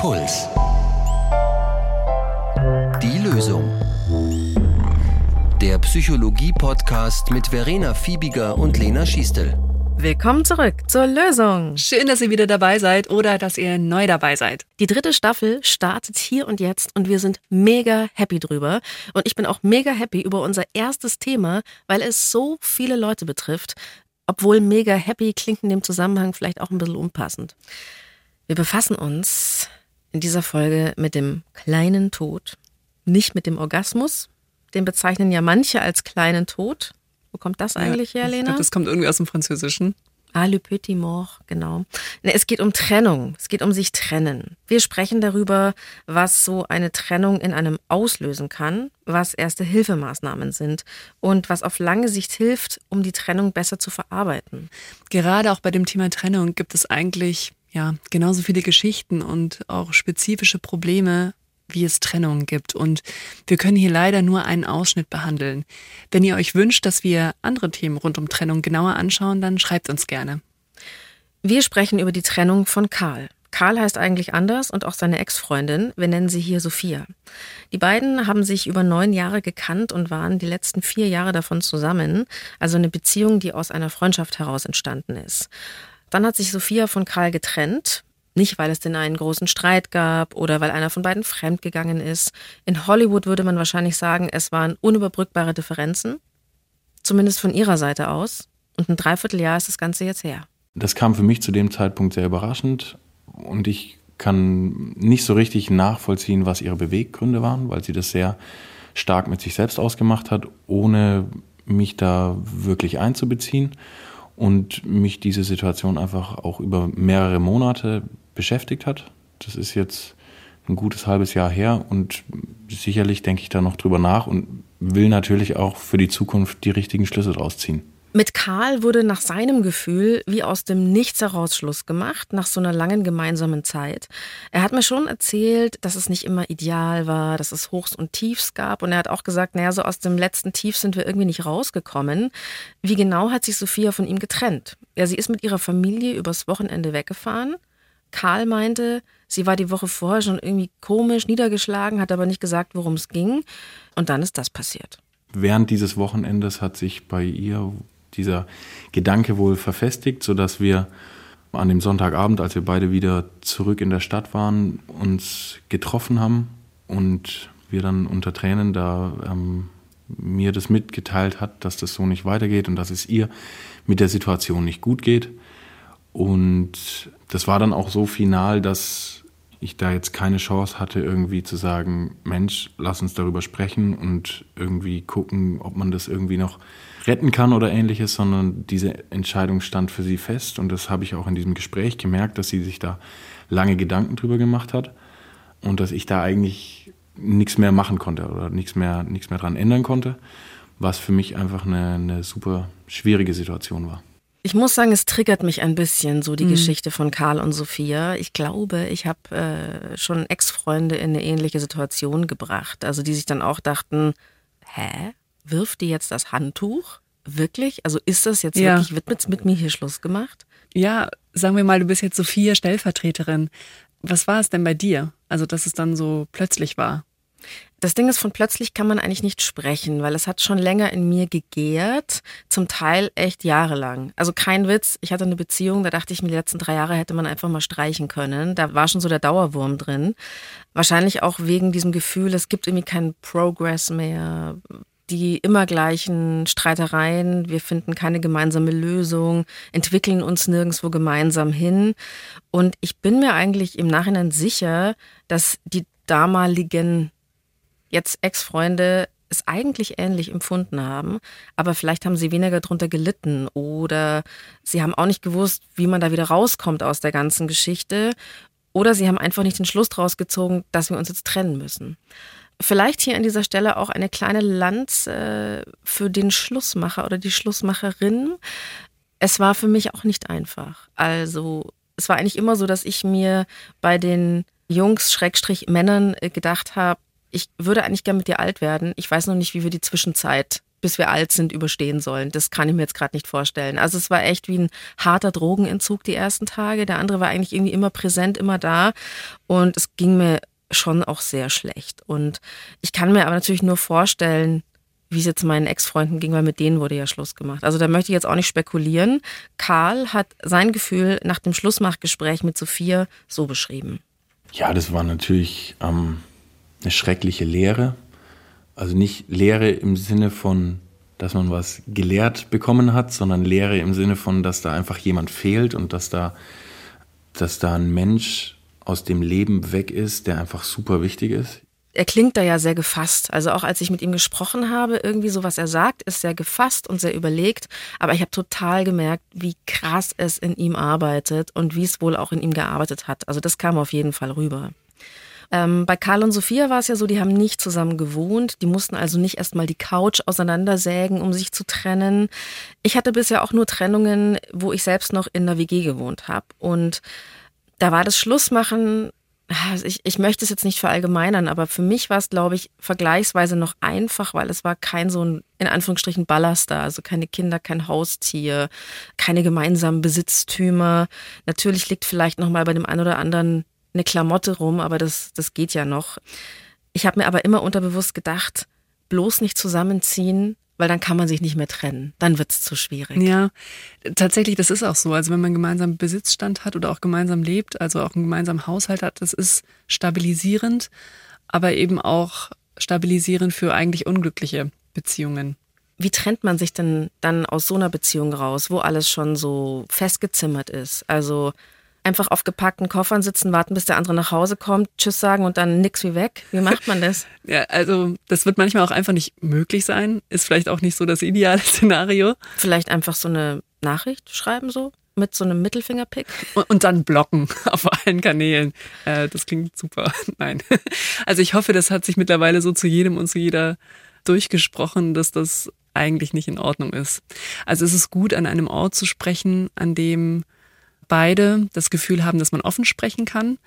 Puls. Die Lösung. Der Psychologie-Podcast mit Verena Fiebiger und Lena Schiestel. Willkommen zurück zur Lösung. Schön, dass ihr wieder dabei seid oder dass ihr neu dabei seid. Die dritte Staffel startet hier und jetzt und wir sind mega happy drüber. Und ich bin auch mega happy über unser erstes Thema, weil es so viele Leute betrifft. Obwohl mega happy klingt in dem Zusammenhang vielleicht auch ein bisschen unpassend. Wir befassen uns in dieser Folge mit dem kleinen Tod, nicht mit dem Orgasmus. Den bezeichnen ja manche als kleinen Tod. Wo kommt das eigentlich ja, her, Lena? Ich glaube, das kommt irgendwie aus dem Französischen. Ah, le petit mort, genau. Es geht um Trennung. Es geht um sich trennen. Wir sprechen darüber, was so eine Trennung in einem auslösen kann, was erste Hilfemaßnahmen sind und was auf lange Sicht hilft, um die Trennung besser zu verarbeiten. Gerade auch bei dem Thema Trennung gibt es eigentlich ja genauso viele Geschichten und auch spezifische Probleme, wie es Trennungen gibt. Und wir können hier leider nur einen Ausschnitt behandeln. Wenn ihr euch wünscht, dass wir andere Themen rund um Trennung genauer anschauen, dann schreibt uns gerne. Wir sprechen über die Trennung von Karl. Karl heißt eigentlich anders und auch seine Ex-Freundin. Wir nennen sie hier Sophia. Die beiden haben sich über neun Jahre gekannt und waren die letzten vier Jahre davon zusammen. Also eine Beziehung, die aus einer Freundschaft heraus entstanden ist. Dann hat sich Sophia von Karl getrennt. Nicht, weil es denn einen großen Streit gab oder weil einer von beiden fremdgegangen ist. In Hollywood würde man wahrscheinlich sagen, es waren unüberbrückbare Differenzen. Zumindest von ihrer Seite aus. Und ein Dreivierteljahr ist das Ganze jetzt her. Das kam für mich zu dem Zeitpunkt sehr überraschend. Und ich kann nicht so richtig nachvollziehen, was ihre Beweggründe waren, weil sie das sehr stark mit sich selbst ausgemacht hat, ohne mich da wirklich einzubeziehen und mich diese Situation einfach auch über mehrere Monate beschäftigt hat. Das ist jetzt ein gutes halbes Jahr her und sicherlich denke ich da noch drüber nach und will natürlich auch für die Zukunft die richtigen Schlüsse draus ziehen. Mit Karl wurde nach seinem Gefühl wie aus dem Nichts heraus Schluss gemacht, nach so einer langen gemeinsamen Zeit. Er hat mir schon erzählt, dass es nicht immer ideal war, dass es Hochs und Tiefs gab. Und er hat auch gesagt, naja, so aus dem letzten Tief sind wir irgendwie nicht rausgekommen. Wie genau hat sich Sophia von ihm getrennt? Ja, sie ist mit ihrer Familie übers Wochenende weggefahren. Karl meinte, sie war die Woche vorher schon irgendwie komisch niedergeschlagen, hat aber nicht gesagt, worum es ging. Und dann ist das passiert. Während dieses Wochenendes hat sich bei ihr dieser Gedanke wohl verfestigt, sodass wir an dem Sonntagabend, als wir beide wieder zurück in der Stadt waren, uns getroffen haben und wir dann unter Tränen da ähm, mir das mitgeteilt hat, dass das so nicht weitergeht und dass es ihr mit der Situation nicht gut geht. Und das war dann auch so final, dass ich da jetzt keine Chance hatte, irgendwie zu sagen, Mensch, lass uns darüber sprechen und irgendwie gucken, ob man das irgendwie noch retten kann oder ähnliches, sondern diese Entscheidung stand für sie fest und das habe ich auch in diesem Gespräch gemerkt, dass sie sich da lange Gedanken drüber gemacht hat und dass ich da eigentlich nichts mehr machen konnte oder nichts mehr, nichts mehr dran ändern konnte, was für mich einfach eine, eine super schwierige Situation war. Ich muss sagen, es triggert mich ein bisschen, so die mhm. Geschichte von Karl und Sophia. Ich glaube, ich habe äh, schon Ex-Freunde in eine ähnliche Situation gebracht. Also die sich dann auch dachten, hä? wirft die jetzt das Handtuch? Wirklich? Also ist das jetzt ja. wirklich, wird mit, mit mir hier Schluss gemacht? Ja, sagen wir mal, du bist jetzt Sophia Stellvertreterin. Was war es denn bei dir? Also, dass es dann so plötzlich war? Das Ding ist, von plötzlich kann man eigentlich nicht sprechen, weil es hat schon länger in mir gegärt, zum Teil echt jahrelang. Also kein Witz, ich hatte eine Beziehung, da dachte ich mir, die letzten drei Jahre hätte man einfach mal streichen können. Da war schon so der Dauerwurm drin. Wahrscheinlich auch wegen diesem Gefühl, es gibt irgendwie keinen Progress mehr die immer gleichen Streitereien, wir finden keine gemeinsame Lösung, entwickeln uns nirgendwo gemeinsam hin. Und ich bin mir eigentlich im Nachhinein sicher, dass die damaligen jetzt Ex-Freunde es eigentlich ähnlich empfunden haben, aber vielleicht haben sie weniger drunter gelitten oder sie haben auch nicht gewusst, wie man da wieder rauskommt aus der ganzen Geschichte oder sie haben einfach nicht den Schluss draus gezogen, dass wir uns jetzt trennen müssen. Vielleicht hier an dieser Stelle auch eine kleine Lanze für den Schlussmacher oder die Schlussmacherin. Es war für mich auch nicht einfach. Also es war eigentlich immer so, dass ich mir bei den Jungs, Schrägstrich Männern äh, gedacht habe, ich würde eigentlich gerne mit dir alt werden. Ich weiß noch nicht, wie wir die Zwischenzeit bis wir alt sind, überstehen sollen. Das kann ich mir jetzt gerade nicht vorstellen. Also es war echt wie ein harter Drogenentzug die ersten Tage. Der andere war eigentlich irgendwie immer präsent, immer da. Und es ging mir schon auch sehr schlecht. Und ich kann mir aber natürlich nur vorstellen, wie es jetzt meinen Ex-Freunden ging, weil mit denen wurde ja Schluss gemacht. Also da möchte ich jetzt auch nicht spekulieren. Karl hat sein Gefühl nach dem Schlussmachgespräch mit Sophia so beschrieben. Ja, das war natürlich ähm, eine schreckliche Lehre. Also nicht Lehre im Sinne von, dass man was gelehrt bekommen hat, sondern Lehre im Sinne von, dass da einfach jemand fehlt und dass da, dass da ein Mensch aus dem Leben weg ist, der einfach super wichtig ist er klingt da ja sehr gefasst. Also auch als ich mit ihm gesprochen habe, irgendwie so was er sagt, ist sehr gefasst und sehr überlegt. Aber ich habe total gemerkt, wie krass es in ihm arbeitet und wie es wohl auch in ihm gearbeitet hat. Also das kam auf jeden Fall rüber. Ähm, bei Karl und Sophia war es ja so, die haben nicht zusammen gewohnt. Die mussten also nicht erstmal die Couch auseinandersägen, um sich zu trennen. Ich hatte bisher auch nur Trennungen, wo ich selbst noch in der WG gewohnt habe. Und da war das Schlussmachen also ich, ich möchte es jetzt nicht verallgemeinern, aber für mich war es, glaube ich, vergleichsweise noch einfach, weil es war kein so ein, in Anführungsstrichen, Ballast da. Also keine Kinder, kein Haustier, keine gemeinsamen Besitztümer. Natürlich liegt vielleicht noch mal bei dem einen oder anderen eine Klamotte rum, aber das, das geht ja noch. Ich habe mir aber immer unterbewusst gedacht, bloß nicht zusammenziehen, weil dann kann man sich nicht mehr trennen. Dann wird es zu schwierig. Ja, tatsächlich, das ist auch so. Also wenn man gemeinsam Besitzstand hat oder auch gemeinsam lebt, also auch einen gemeinsamen Haushalt hat, das ist stabilisierend, aber eben auch stabilisierend für eigentlich unglückliche Beziehungen. Wie trennt man sich denn dann aus so einer Beziehung raus, wo alles schon so festgezimmert ist? Also einfach auf gepackten Koffern sitzen, warten, bis der andere nach Hause kommt, Tschüss sagen und dann nix wie weg? Wie macht man das? ja, also das wird manchmal auch einfach nicht möglich sein. Ist vielleicht auch nicht so das ideale Szenario. Vielleicht einfach so eine Nachricht schreiben so? Mit so einem Mittelfingerpick? Und, und dann blocken auf allen Kanälen. Äh, das klingt super. Nein. Also ich hoffe, das hat sich mittlerweile so zu jedem und zu jeder durchgesprochen, dass das eigentlich nicht in Ordnung ist. Also es ist gut, an einem Ort zu sprechen, an dem beide das Gefühl haben, dass man offen sprechen kann,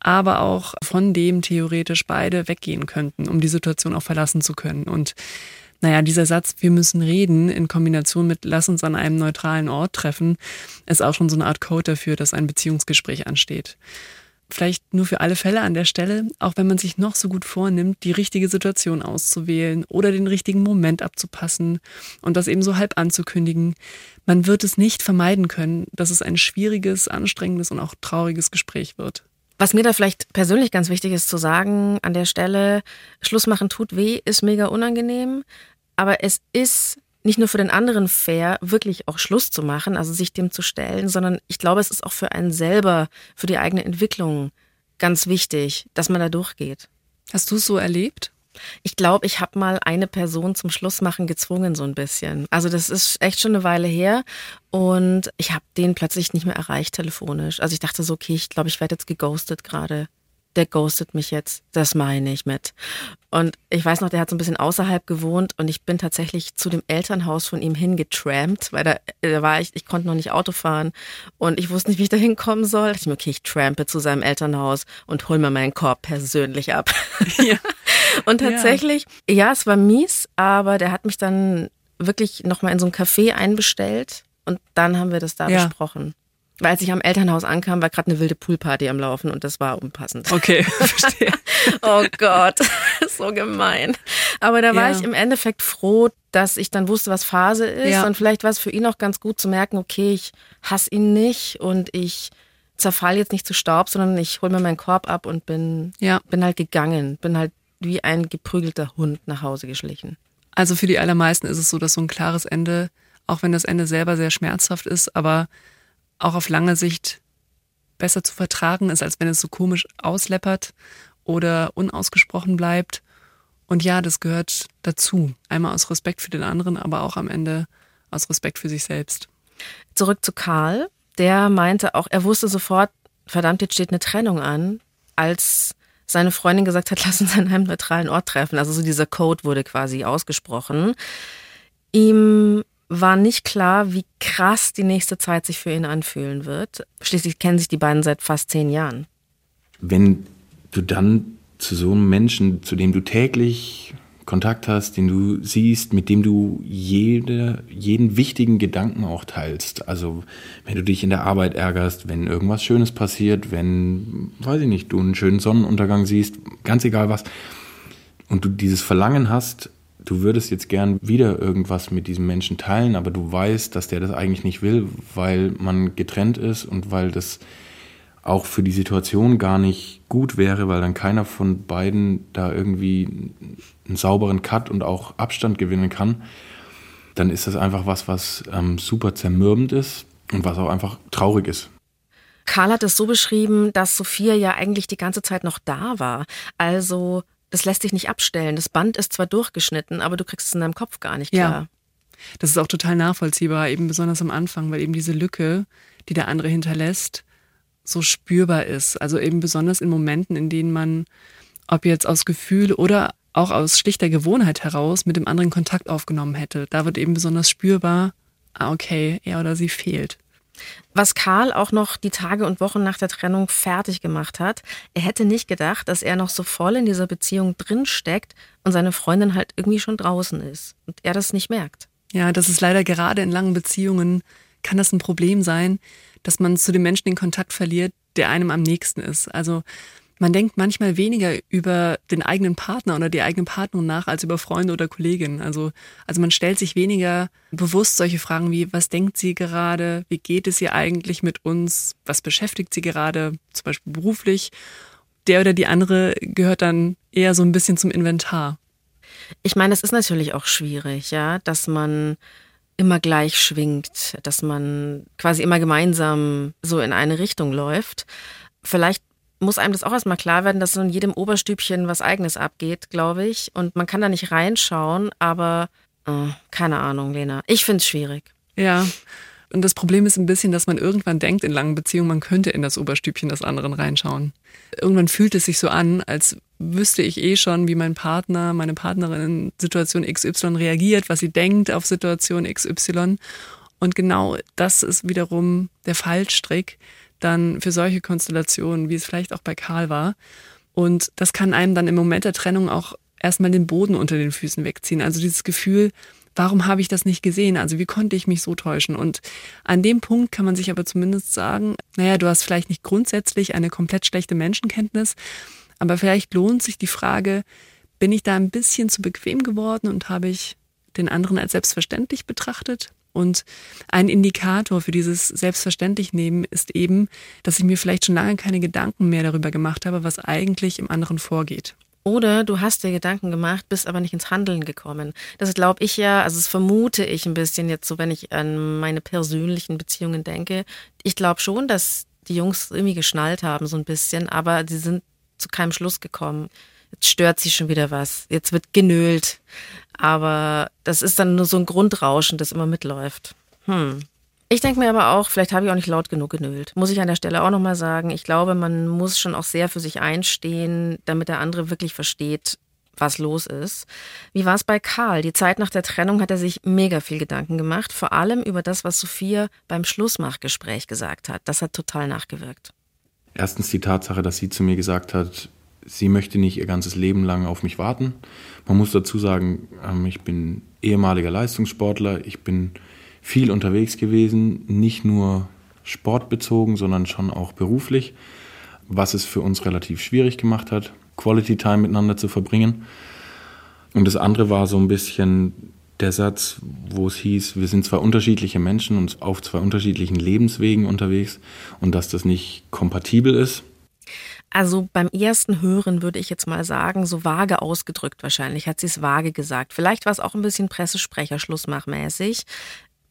aber auch von dem theoretisch beide weggehen könnten, um die Situation auch verlassen zu können. Und naja, dieser Satz, wir müssen reden, in Kombination mit lass uns an einem neutralen Ort treffen, ist auch schon so eine Art Code dafür, dass ein Beziehungsgespräch ansteht vielleicht nur für alle Fälle an der Stelle, auch wenn man sich noch so gut vornimmt, die richtige Situation auszuwählen oder den richtigen Moment abzupassen und das eben so halb anzukündigen, man wird es nicht vermeiden können, dass es ein schwieriges, anstrengendes und auch trauriges Gespräch wird. Was mir da vielleicht persönlich ganz wichtig ist zu sagen, an der Stelle, Schluss machen tut weh, ist mega unangenehm, aber es ist nicht nur für den anderen fair, wirklich auch Schluss zu machen, also sich dem zu stellen, sondern ich glaube, es ist auch für einen selber, für die eigene Entwicklung ganz wichtig, dass man da durchgeht. Hast du es so erlebt? Ich glaube, ich habe mal eine Person zum Schlussmachen gezwungen, so ein bisschen. Also das ist echt schon eine Weile her und ich habe den plötzlich nicht mehr erreicht telefonisch. Also ich dachte so, okay, ich glaube, ich werde jetzt geghostet gerade der ghostet mich jetzt, das meine ich mit. Und ich weiß noch, der hat so ein bisschen außerhalb gewohnt und ich bin tatsächlich zu dem Elternhaus von ihm hingetrampt, weil da, da war ich, ich konnte noch nicht Auto fahren und ich wusste nicht, wie ich da hinkommen soll. Da dachte ich mir, okay, ich trampe zu seinem Elternhaus und hol mir meinen Korb persönlich ab. Ja. und tatsächlich, ja. ja, es war mies, aber der hat mich dann wirklich nochmal in so ein Café einbestellt und dann haben wir das da ja. besprochen. Weil als ich am Elternhaus ankam, war gerade eine wilde Poolparty am Laufen und das war unpassend. Okay, verstehe. oh Gott, so gemein. Aber da war ja. ich im Endeffekt froh, dass ich dann wusste, was Phase ist. Ja. Und vielleicht war es für ihn auch ganz gut zu merken, okay, ich hasse ihn nicht und ich zerfall jetzt nicht zu Staub, sondern ich hole mir meinen Korb ab und bin, ja. bin halt gegangen. Bin halt wie ein geprügelter Hund nach Hause geschlichen. Also für die allermeisten ist es so, dass so ein klares Ende, auch wenn das Ende selber sehr schmerzhaft ist, aber auch auf lange Sicht besser zu vertragen ist, als wenn es so komisch ausleppert oder unausgesprochen bleibt. Und ja, das gehört dazu. Einmal aus Respekt für den anderen, aber auch am Ende aus Respekt für sich selbst. Zurück zu Karl. Der meinte auch, er wusste sofort, verdammt, jetzt steht eine Trennung an, als seine Freundin gesagt hat, lass uns an einem neutralen Ort treffen. Also so dieser Code wurde quasi ausgesprochen. Ihm war nicht klar, wie krass die nächste Zeit sich für ihn anfühlen wird. Schließlich kennen sich die beiden seit fast zehn Jahren. Wenn du dann zu so einem Menschen, zu dem du täglich Kontakt hast, den du siehst, mit dem du jede, jeden wichtigen Gedanken auch teilst. Also wenn du dich in der Arbeit ärgerst, wenn irgendwas Schönes passiert, wenn, weiß ich nicht, du einen schönen Sonnenuntergang siehst, ganz egal was, und du dieses Verlangen hast, du würdest jetzt gern wieder irgendwas mit diesem Menschen teilen, aber du weißt, dass der das eigentlich nicht will, weil man getrennt ist und weil das auch für die Situation gar nicht gut wäre, weil dann keiner von beiden da irgendwie einen sauberen Cut und auch Abstand gewinnen kann, dann ist das einfach was, was ähm, super zermürbend ist und was auch einfach traurig ist. Karl hat es so beschrieben, dass Sophia ja eigentlich die ganze Zeit noch da war. Also das lässt sich nicht abstellen. Das Band ist zwar durchgeschnitten, aber du kriegst es in deinem Kopf gar nicht klar. Ja. Das ist auch total nachvollziehbar, eben besonders am Anfang, weil eben diese Lücke, die der andere hinterlässt, so spürbar ist. Also eben besonders in Momenten, in denen man, ob jetzt aus Gefühl oder auch aus schlichter Gewohnheit heraus, mit dem anderen Kontakt aufgenommen hätte. Da wird eben besonders spürbar, ah, okay, er oder sie fehlt. Was Karl auch noch die Tage und Wochen nach der Trennung fertig gemacht hat, er hätte nicht gedacht, dass er noch so voll in dieser Beziehung drinsteckt und seine Freundin halt irgendwie schon draußen ist und er das nicht merkt. Ja, das ist leider gerade in langen Beziehungen kann das ein Problem sein, dass man zu dem Menschen den Kontakt verliert, der einem am nächsten ist. Also man denkt manchmal weniger über den eigenen Partner oder die eigene Partnerin nach als über Freunde oder Kolleginnen. Also, also man stellt sich weniger bewusst solche Fragen wie, was denkt sie gerade? Wie geht es ihr eigentlich mit uns? Was beschäftigt sie gerade? Zum Beispiel beruflich. Der oder die andere gehört dann eher so ein bisschen zum Inventar. Ich meine, es ist natürlich auch schwierig, ja, dass man immer gleich schwingt, dass man quasi immer gemeinsam so in eine Richtung läuft. Vielleicht muss einem das auch erstmal klar werden, dass so in jedem Oberstübchen was eigenes abgeht, glaube ich. Und man kann da nicht reinschauen, aber äh, keine Ahnung, Lena. Ich finde es schwierig. Ja. Und das Problem ist ein bisschen, dass man irgendwann denkt in langen Beziehungen, man könnte in das Oberstübchen des anderen reinschauen. Irgendwann fühlt es sich so an, als wüsste ich eh schon, wie mein Partner, meine Partnerin in Situation XY reagiert, was sie denkt auf Situation XY. Und genau das ist wiederum der Fallstrick, dann für solche Konstellationen, wie es vielleicht auch bei Karl war. Und das kann einem dann im Moment der Trennung auch erstmal den Boden unter den Füßen wegziehen. Also dieses Gefühl, warum habe ich das nicht gesehen? Also wie konnte ich mich so täuschen? Und an dem Punkt kann man sich aber zumindest sagen, naja, du hast vielleicht nicht grundsätzlich eine komplett schlechte Menschenkenntnis, aber vielleicht lohnt sich die Frage, bin ich da ein bisschen zu bequem geworden und habe ich den anderen als selbstverständlich betrachtet? Und ein Indikator für dieses selbstverständlich nehmen ist eben, dass ich mir vielleicht schon lange keine Gedanken mehr darüber gemacht habe, was eigentlich im anderen vorgeht. Oder du hast dir Gedanken gemacht, bist aber nicht ins Handeln gekommen. Das glaube ich ja, also das vermute ich ein bisschen jetzt so, wenn ich an meine persönlichen Beziehungen denke. Ich glaube schon, dass die Jungs irgendwie geschnallt haben, so ein bisschen, aber sie sind zu keinem Schluss gekommen. Jetzt stört sie schon wieder was. Jetzt wird genölt. Aber das ist dann nur so ein Grundrauschen, das immer mitläuft. Hm. Ich denke mir aber auch, vielleicht habe ich auch nicht laut genug genölt. Muss ich an der Stelle auch nochmal sagen. Ich glaube, man muss schon auch sehr für sich einstehen, damit der andere wirklich versteht, was los ist. Wie war es bei Karl? Die Zeit nach der Trennung hat er sich mega viel Gedanken gemacht, vor allem über das, was Sophia beim Schlussmachgespräch gesagt hat. Das hat total nachgewirkt. Erstens die Tatsache, dass sie zu mir gesagt hat, sie möchte nicht ihr ganzes Leben lang auf mich warten. Man muss dazu sagen, ähm, ich bin ehemaliger Leistungssportler, ich bin viel unterwegs gewesen, nicht nur sportbezogen, sondern schon auch beruflich, was es für uns relativ schwierig gemacht hat, Quality Time miteinander zu verbringen. Und das andere war so ein bisschen der Satz, wo es hieß, wir sind zwei unterschiedliche Menschen und auf zwei unterschiedlichen Lebenswegen unterwegs und dass das nicht kompatibel ist. Also beim ersten Hören würde ich jetzt mal sagen, so vage ausgedrückt wahrscheinlich, hat sie es vage gesagt. Vielleicht war es auch ein bisschen Pressesprecher, Schlussmachmäßig.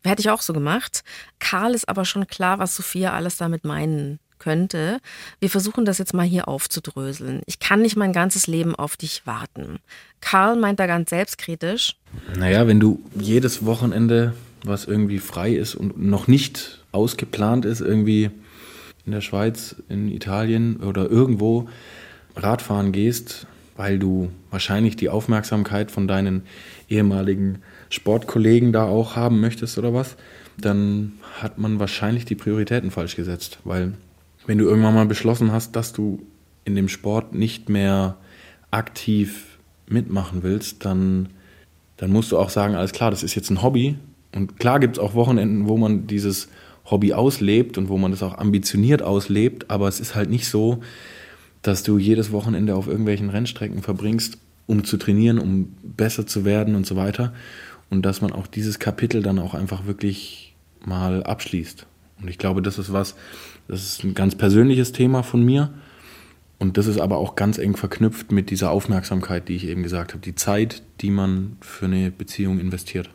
Hätte ich auch so gemacht. Karl ist aber schon klar, was Sophia alles damit meinen könnte. Wir versuchen das jetzt mal hier aufzudröseln. Ich kann nicht mein ganzes Leben auf dich warten. Karl meint da ganz selbstkritisch. Naja, wenn du jedes Wochenende, was irgendwie frei ist und noch nicht ausgeplant ist, irgendwie in der Schweiz, in Italien oder irgendwo Radfahren gehst, weil du wahrscheinlich die Aufmerksamkeit von deinen ehemaligen Sportkollegen da auch haben möchtest oder was, dann hat man wahrscheinlich die Prioritäten falsch gesetzt. Weil wenn du irgendwann mal beschlossen hast, dass du in dem Sport nicht mehr aktiv mitmachen willst, dann, dann musst du auch sagen, alles klar, das ist jetzt ein Hobby. Und klar gibt es auch Wochenenden, wo man dieses Hobby auslebt und wo man das auch ambitioniert auslebt, aber es ist halt nicht so, dass du jedes Wochenende auf irgendwelchen Rennstrecken verbringst, um zu trainieren, um besser zu werden und so weiter. Und dass man auch dieses Kapitel dann auch einfach wirklich mal abschließt. Und ich glaube, das ist was, das ist ein ganz persönliches Thema von mir. Und das ist aber auch ganz eng verknüpft mit dieser Aufmerksamkeit, die ich eben gesagt habe, die Zeit, die man für eine Beziehung investiert.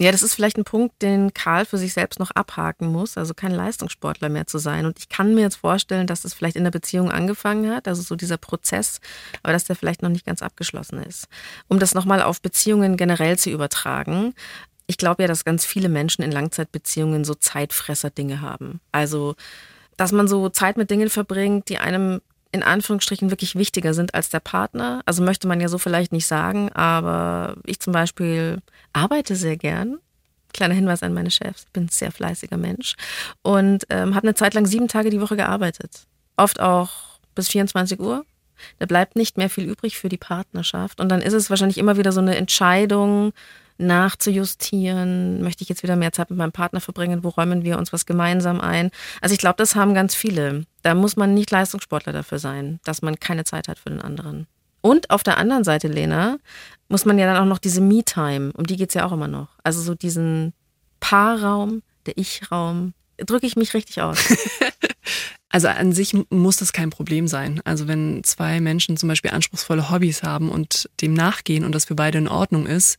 Ja, das ist vielleicht ein Punkt, den Karl für sich selbst noch abhaken muss, also kein Leistungssportler mehr zu sein. Und ich kann mir jetzt vorstellen, dass das vielleicht in der Beziehung angefangen hat, also so dieser Prozess, aber dass der vielleicht noch nicht ganz abgeschlossen ist. Um das nochmal auf Beziehungen generell zu übertragen, ich glaube ja, dass ganz viele Menschen in Langzeitbeziehungen so Zeitfresser-Dinge haben. Also, dass man so Zeit mit Dingen verbringt, die einem in Anführungsstrichen wirklich wichtiger sind als der Partner. Also möchte man ja so vielleicht nicht sagen, aber ich zum Beispiel arbeite sehr gern. Kleiner Hinweis an meine Chefs, ich bin ein sehr fleißiger Mensch und ähm, habe eine Zeit lang sieben Tage die Woche gearbeitet. Oft auch bis 24 Uhr. Da bleibt nicht mehr viel übrig für die Partnerschaft. Und dann ist es wahrscheinlich immer wieder so eine Entscheidung, nachzujustieren. Möchte ich jetzt wieder mehr Zeit mit meinem Partner verbringen? Wo räumen wir uns was gemeinsam ein? Also ich glaube, das haben ganz viele. Da muss man nicht Leistungssportler dafür sein, dass man keine Zeit hat für den anderen. Und auf der anderen Seite, Lena, muss man ja dann auch noch diese Me-Time, um die geht es ja auch immer noch. Also so diesen Paarraum, der Ich-Raum. Drücke ich mich richtig aus. Also an sich muss das kein Problem sein. Also wenn zwei Menschen zum Beispiel anspruchsvolle Hobbys haben und dem nachgehen und das für beide in Ordnung ist,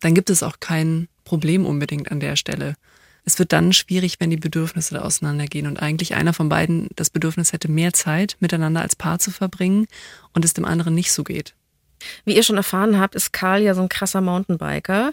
dann gibt es auch kein Problem unbedingt an der Stelle. Es wird dann schwierig, wenn die Bedürfnisse auseinandergehen und eigentlich einer von beiden das Bedürfnis hätte, mehr Zeit miteinander als Paar zu verbringen und es dem anderen nicht so geht. Wie ihr schon erfahren habt, ist Karl ja so ein krasser Mountainbiker.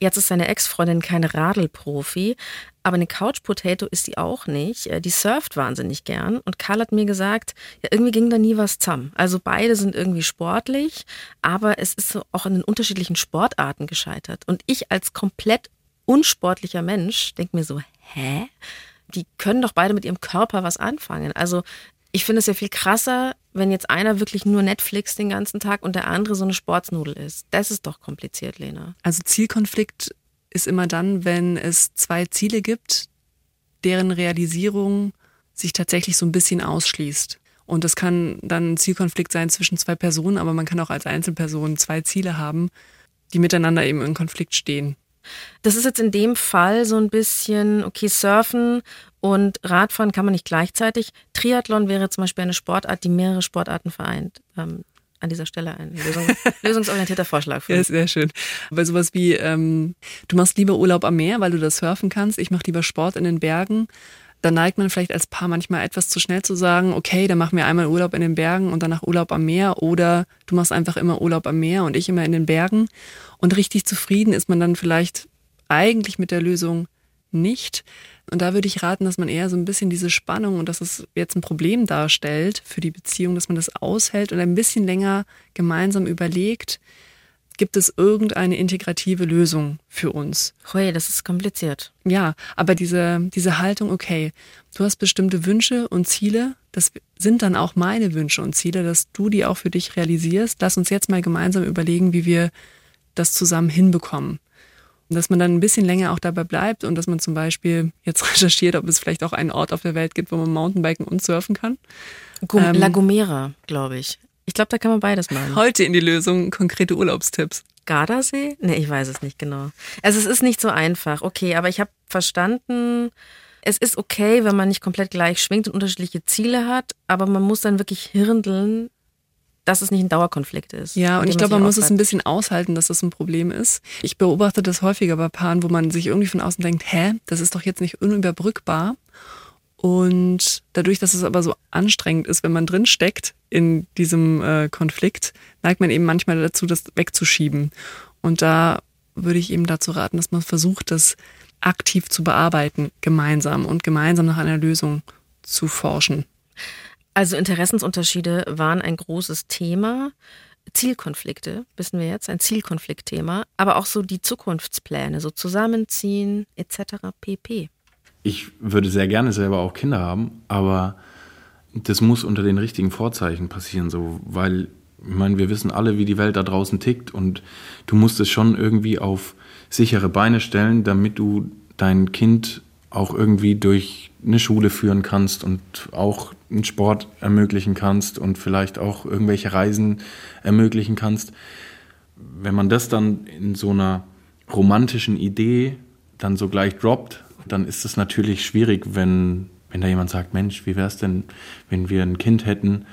Jetzt ist seine Ex-Freundin keine Radelprofi, aber eine Couch Potato ist sie auch nicht. Äh, die surft wahnsinnig gern. Und Karl hat mir gesagt, ja, irgendwie ging da nie was zusammen. Also beide sind irgendwie sportlich, aber es ist so auch in den unterschiedlichen Sportarten gescheitert. Und ich als komplett unsportlicher Mensch denke mir so, hä? Die können doch beide mit ihrem Körper was anfangen. Also ich finde es ja viel krasser, wenn jetzt einer wirklich nur Netflix den ganzen Tag und der andere so eine Sportsnudel ist. Das ist doch kompliziert, Lena. Also Zielkonflikt ist immer dann, wenn es zwei Ziele gibt, deren Realisierung sich tatsächlich so ein bisschen ausschließt. Und das kann dann ein Zielkonflikt sein zwischen zwei Personen, aber man kann auch als Einzelperson zwei Ziele haben, die miteinander eben in Konflikt stehen. Das ist jetzt in dem Fall so ein bisschen, okay, Surfen und Radfahren kann man nicht gleichzeitig. Triathlon wäre zum Beispiel eine Sportart, die mehrere Sportarten vereint. Ähm, an dieser Stelle ein Lösung, lösungsorientierter Vorschlag. Für ja, sehr schön. Aber sowas wie, ähm, du machst lieber Urlaub am Meer, weil du das surfen kannst. Ich mache lieber Sport in den Bergen. Da neigt man vielleicht als Paar manchmal etwas zu schnell zu sagen, okay, dann machen wir einmal Urlaub in den Bergen und danach Urlaub am Meer. Oder du machst einfach immer Urlaub am Meer und ich immer in den Bergen. Und richtig zufrieden ist man dann vielleicht eigentlich mit der Lösung nicht. Und da würde ich raten, dass man eher so ein bisschen diese Spannung und dass es jetzt ein Problem darstellt für die Beziehung, dass man das aushält und ein bisschen länger gemeinsam überlegt, gibt es irgendeine integrative Lösung für uns? Hui, das ist kompliziert. Ja, aber diese, diese Haltung, okay, du hast bestimmte Wünsche und Ziele, das sind dann auch meine Wünsche und Ziele, dass du die auch für dich realisierst. Lass uns jetzt mal gemeinsam überlegen, wie wir das zusammen hinbekommen. Und dass man dann ein bisschen länger auch dabei bleibt und dass man zum Beispiel jetzt recherchiert, ob es vielleicht auch einen Ort auf der Welt gibt, wo man Mountainbiken und surfen kann. ähm, La Gomera, glaube ich. Ich glaube, da kann man beides machen. Heute in die Lösung konkrete Urlaubstipps. Gardasee? Nee, ich weiß es nicht genau. Also es ist nicht so einfach. Okay, aber ich habe verstanden, es ist okay, wenn man nicht komplett gleich schwingt und unterschiedliche Ziele hat, aber man muss dann wirklich hirndeln, dass es nicht ein Dauerkonflikt ist. Ja, und ich glaube, man muss es ein bisschen aushalten, dass das ein Problem ist. Ich beobachte das häufiger bei Paaren, wo man sich irgendwie von außen denkt, hä, das ist doch jetzt nicht unüberbrückbar. Und dadurch, dass es aber so anstrengend ist, wenn man drin steckt in diesem äh, Konflikt, neigt man eben manchmal dazu, das wegzuschieben. Und da würde ich eben dazu raten, dass man versucht, das aktiv zu bearbeiten, gemeinsam und gemeinsam nach einer Lösung zu forschen. Also Interessensunterschiede waren ein großes Thema. Zielkonflikte, wissen wir jetzt, ein Zielkonfliktthema, aber auch so die Zukunftspläne, so zusammenziehen etc. pp. Ich würde sehr gerne selber auch Kinder haben, aber das muss unter den richtigen Vorzeichen passieren, so, weil Ich meine, wir wissen alle, wie die Welt da draußen tickt und du musst es schon irgendwie auf sichere Beine stellen, damit du dein Kind auch irgendwie durch eine Schule führen kannst und auch einen Sport ermöglichen kannst und vielleicht auch irgendwelche Reisen ermöglichen kannst. Wenn man das dann in so einer romantischen Idee dann so gleich droppt, dann ist es natürlich schwierig, wenn, wenn da jemand sagt, Mensch, wie wäre es denn, wenn wir ein Kind hätten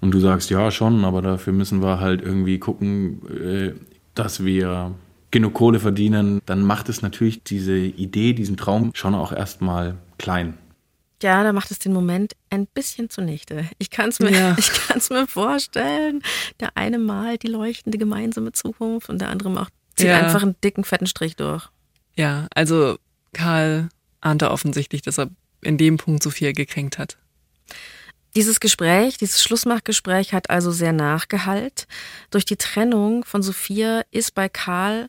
und du sagst, ja schon, aber dafür müssen wir halt irgendwie gucken, äh, dass wir genug Kohle verdienen, dann macht es natürlich diese Idee, diesen Traum schon auch erstmal klein. Ja, da macht es den Moment ein bisschen zunichte. Ich kann es mir, ja. mir vorstellen. Der eine malt die leuchtende gemeinsame Zukunft und der andere macht zieht ja. einfach einen dicken, fetten Strich durch. Ja, also Karl ahnte offensichtlich, dass er in dem Punkt Sophia gekränkt hat. Dieses Gespräch, dieses Schlussmachgespräch hat also sehr nachgehalt. Durch die Trennung von Sophia ist bei Karl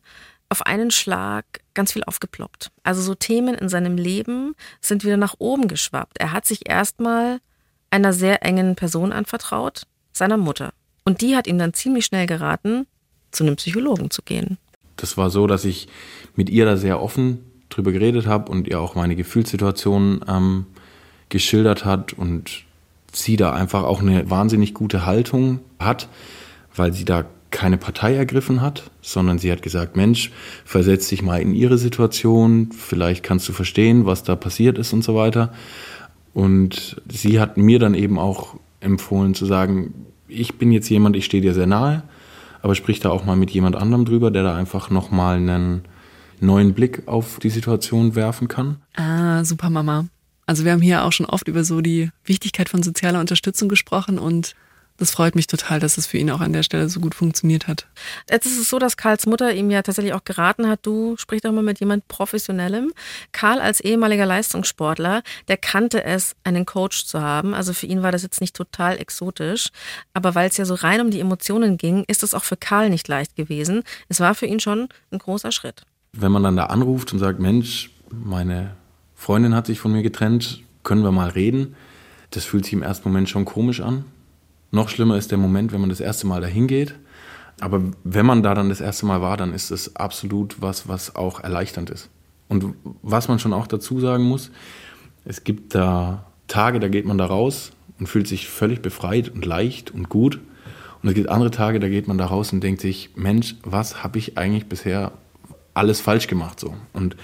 auf einen Schlag ganz viel aufgeploppt. Also so Themen in seinem Leben sind wieder nach oben geschwappt. Er hat sich erstmal einer sehr engen Person anvertraut, seiner Mutter. Und die hat ihm dann ziemlich schnell geraten, zu einem Psychologen zu gehen. Das war so, dass ich mit ihr da sehr offen drüber geredet habe und ihr auch meine Gefühlssituation ähm, geschildert hat und sie da einfach auch eine wahnsinnig gute Haltung hat, weil sie da keine Partei ergriffen hat, sondern sie hat gesagt, Mensch, versetz dich mal in ihre Situation, vielleicht kannst du verstehen, was da passiert ist und so weiter. Und sie hat mir dann eben auch empfohlen zu sagen, ich bin jetzt jemand, ich stehe dir sehr nahe, aber sprich da auch mal mit jemand anderem drüber, der da einfach nochmal einen neuen Blick auf die Situation werfen kann. Ah, super Mama. Also wir haben hier auch schon oft über so die Wichtigkeit von sozialer Unterstützung gesprochen und das freut mich total, dass es für ihn auch an der Stelle so gut funktioniert hat. Jetzt ist es so, dass Karls Mutter ihm ja tatsächlich auch geraten hat, du sprich doch mal mit jemand Professionellem. Karl als ehemaliger Leistungssportler, der kannte es, einen Coach zu haben. Also für ihn war das jetzt nicht total exotisch. Aber weil es ja so rein um die Emotionen ging, ist es auch für Karl nicht leicht gewesen. Es war für ihn schon ein großer Schritt. Wenn man dann da anruft und sagt, Mensch, meine Freundin hat sich von mir getrennt, können wir mal reden? Das fühlt sich im ersten Moment schon komisch an. Noch schlimmer ist der Moment, wenn man das erste Mal dahin geht. Aber wenn man da dann das erste Mal war, dann ist es absolut was, was auch erleichternd ist. Und was man schon auch dazu sagen muss, es gibt da Tage, da geht man da raus und fühlt sich völlig befreit und leicht und gut. Und es gibt andere Tage, da geht man da raus und denkt sich, Mensch, was habe ich eigentlich bisher alles falsch gemacht so? Und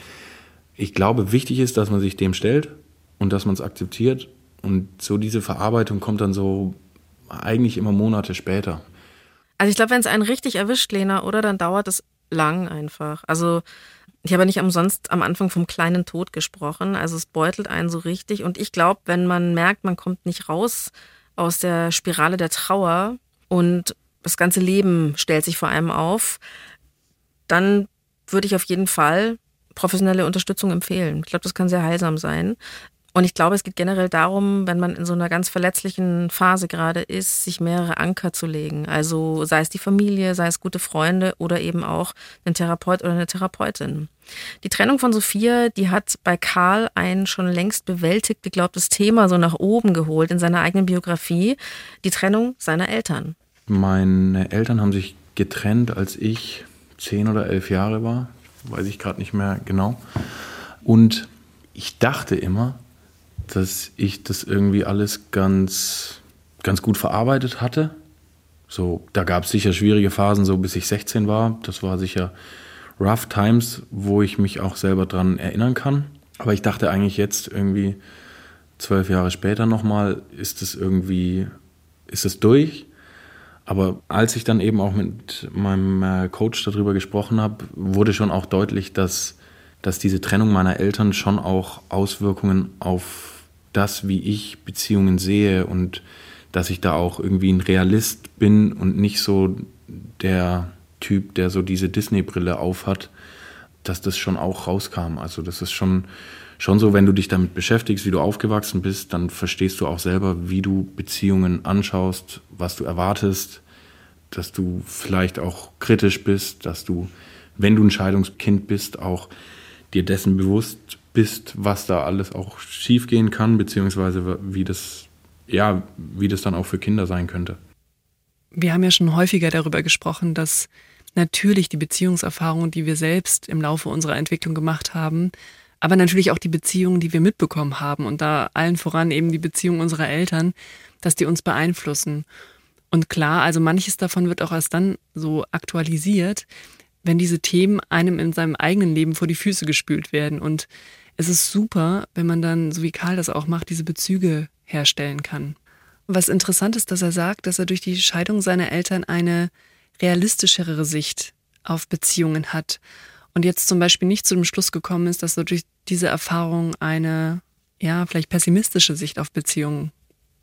ich glaube, wichtig ist, dass man sich dem stellt und dass man es akzeptiert. Und so diese Verarbeitung kommt dann so eigentlich immer Monate später. Also ich glaube, wenn es einen richtig erwischt, Lena, oder, dann dauert es lang einfach. Also ich habe nicht umsonst am Anfang vom kleinen Tod gesprochen. Also es beutelt einen so richtig. Und ich glaube, wenn man merkt, man kommt nicht raus aus der Spirale der Trauer und das ganze Leben stellt sich vor einem auf, dann würde ich auf jeden Fall professionelle Unterstützung empfehlen. Ich glaube, das kann sehr heilsam sein. Und ich glaube, es geht generell darum, wenn man in so einer ganz verletzlichen Phase gerade ist, sich mehrere Anker zu legen. Also sei es die Familie, sei es gute Freunde oder eben auch ein Therapeut oder eine Therapeutin. Die Trennung von Sophia, die hat bei Karl ein schon längst bewältigt geglaubtes Thema so nach oben geholt in seiner eigenen Biografie, die Trennung seiner Eltern. Meine Eltern haben sich getrennt, als ich zehn oder elf Jahre war, weiß ich gerade nicht mehr genau. Und ich dachte immer, dass ich das irgendwie alles ganz, ganz gut verarbeitet hatte. So, da gab es sicher schwierige Phasen, so bis ich 16 war. Das war sicher rough times, wo ich mich auch selber dran erinnern kann. Aber ich dachte eigentlich jetzt irgendwie zwölf Jahre später nochmal, ist es irgendwie, ist es durch? Aber als ich dann eben auch mit meinem äh, Coach darüber gesprochen habe, wurde schon auch deutlich, dass, dass diese Trennung meiner Eltern schon auch Auswirkungen auf das, wie ich Beziehungen sehe und dass ich da auch irgendwie ein Realist bin und nicht so der Typ, der so diese Disney-Brille aufhat, dass das schon auch rauskam. Also das ist schon, schon so, wenn du dich damit beschäftigst, wie du aufgewachsen bist, dann verstehst du auch selber, wie du Beziehungen anschaust, was du erwartest, dass du vielleicht auch kritisch bist, dass du, wenn du ein Scheidungskind bist, auch dir dessen bewusst bist, was da alles auch schiefgehen kann, beziehungsweise wie das, ja, wie das dann auch für Kinder sein könnte. Wir haben ja schon häufiger darüber gesprochen, dass natürlich die Beziehungserfahrungen, die wir selbst im Laufe unserer Entwicklung gemacht haben, aber natürlich auch die Beziehungen, die wir mitbekommen haben und da allen voran eben die Beziehungen unserer Eltern, dass die uns beeinflussen. Und klar, also manches davon wird auch erst dann so aktualisiert, wenn diese Themen einem in seinem eigenen Leben vor die Füße gespült werden. Und es ist super, wenn man dann, so wie Karl das auch macht, diese Bezüge herstellen kann. Was interessant ist, dass er sagt, dass er durch die Scheidung seiner Eltern eine realistischere Sicht auf Beziehungen hat und jetzt zum Beispiel nicht zu dem Schluss gekommen ist, dass er durch diese Erfahrung eine, ja, vielleicht pessimistische Sicht auf Beziehungen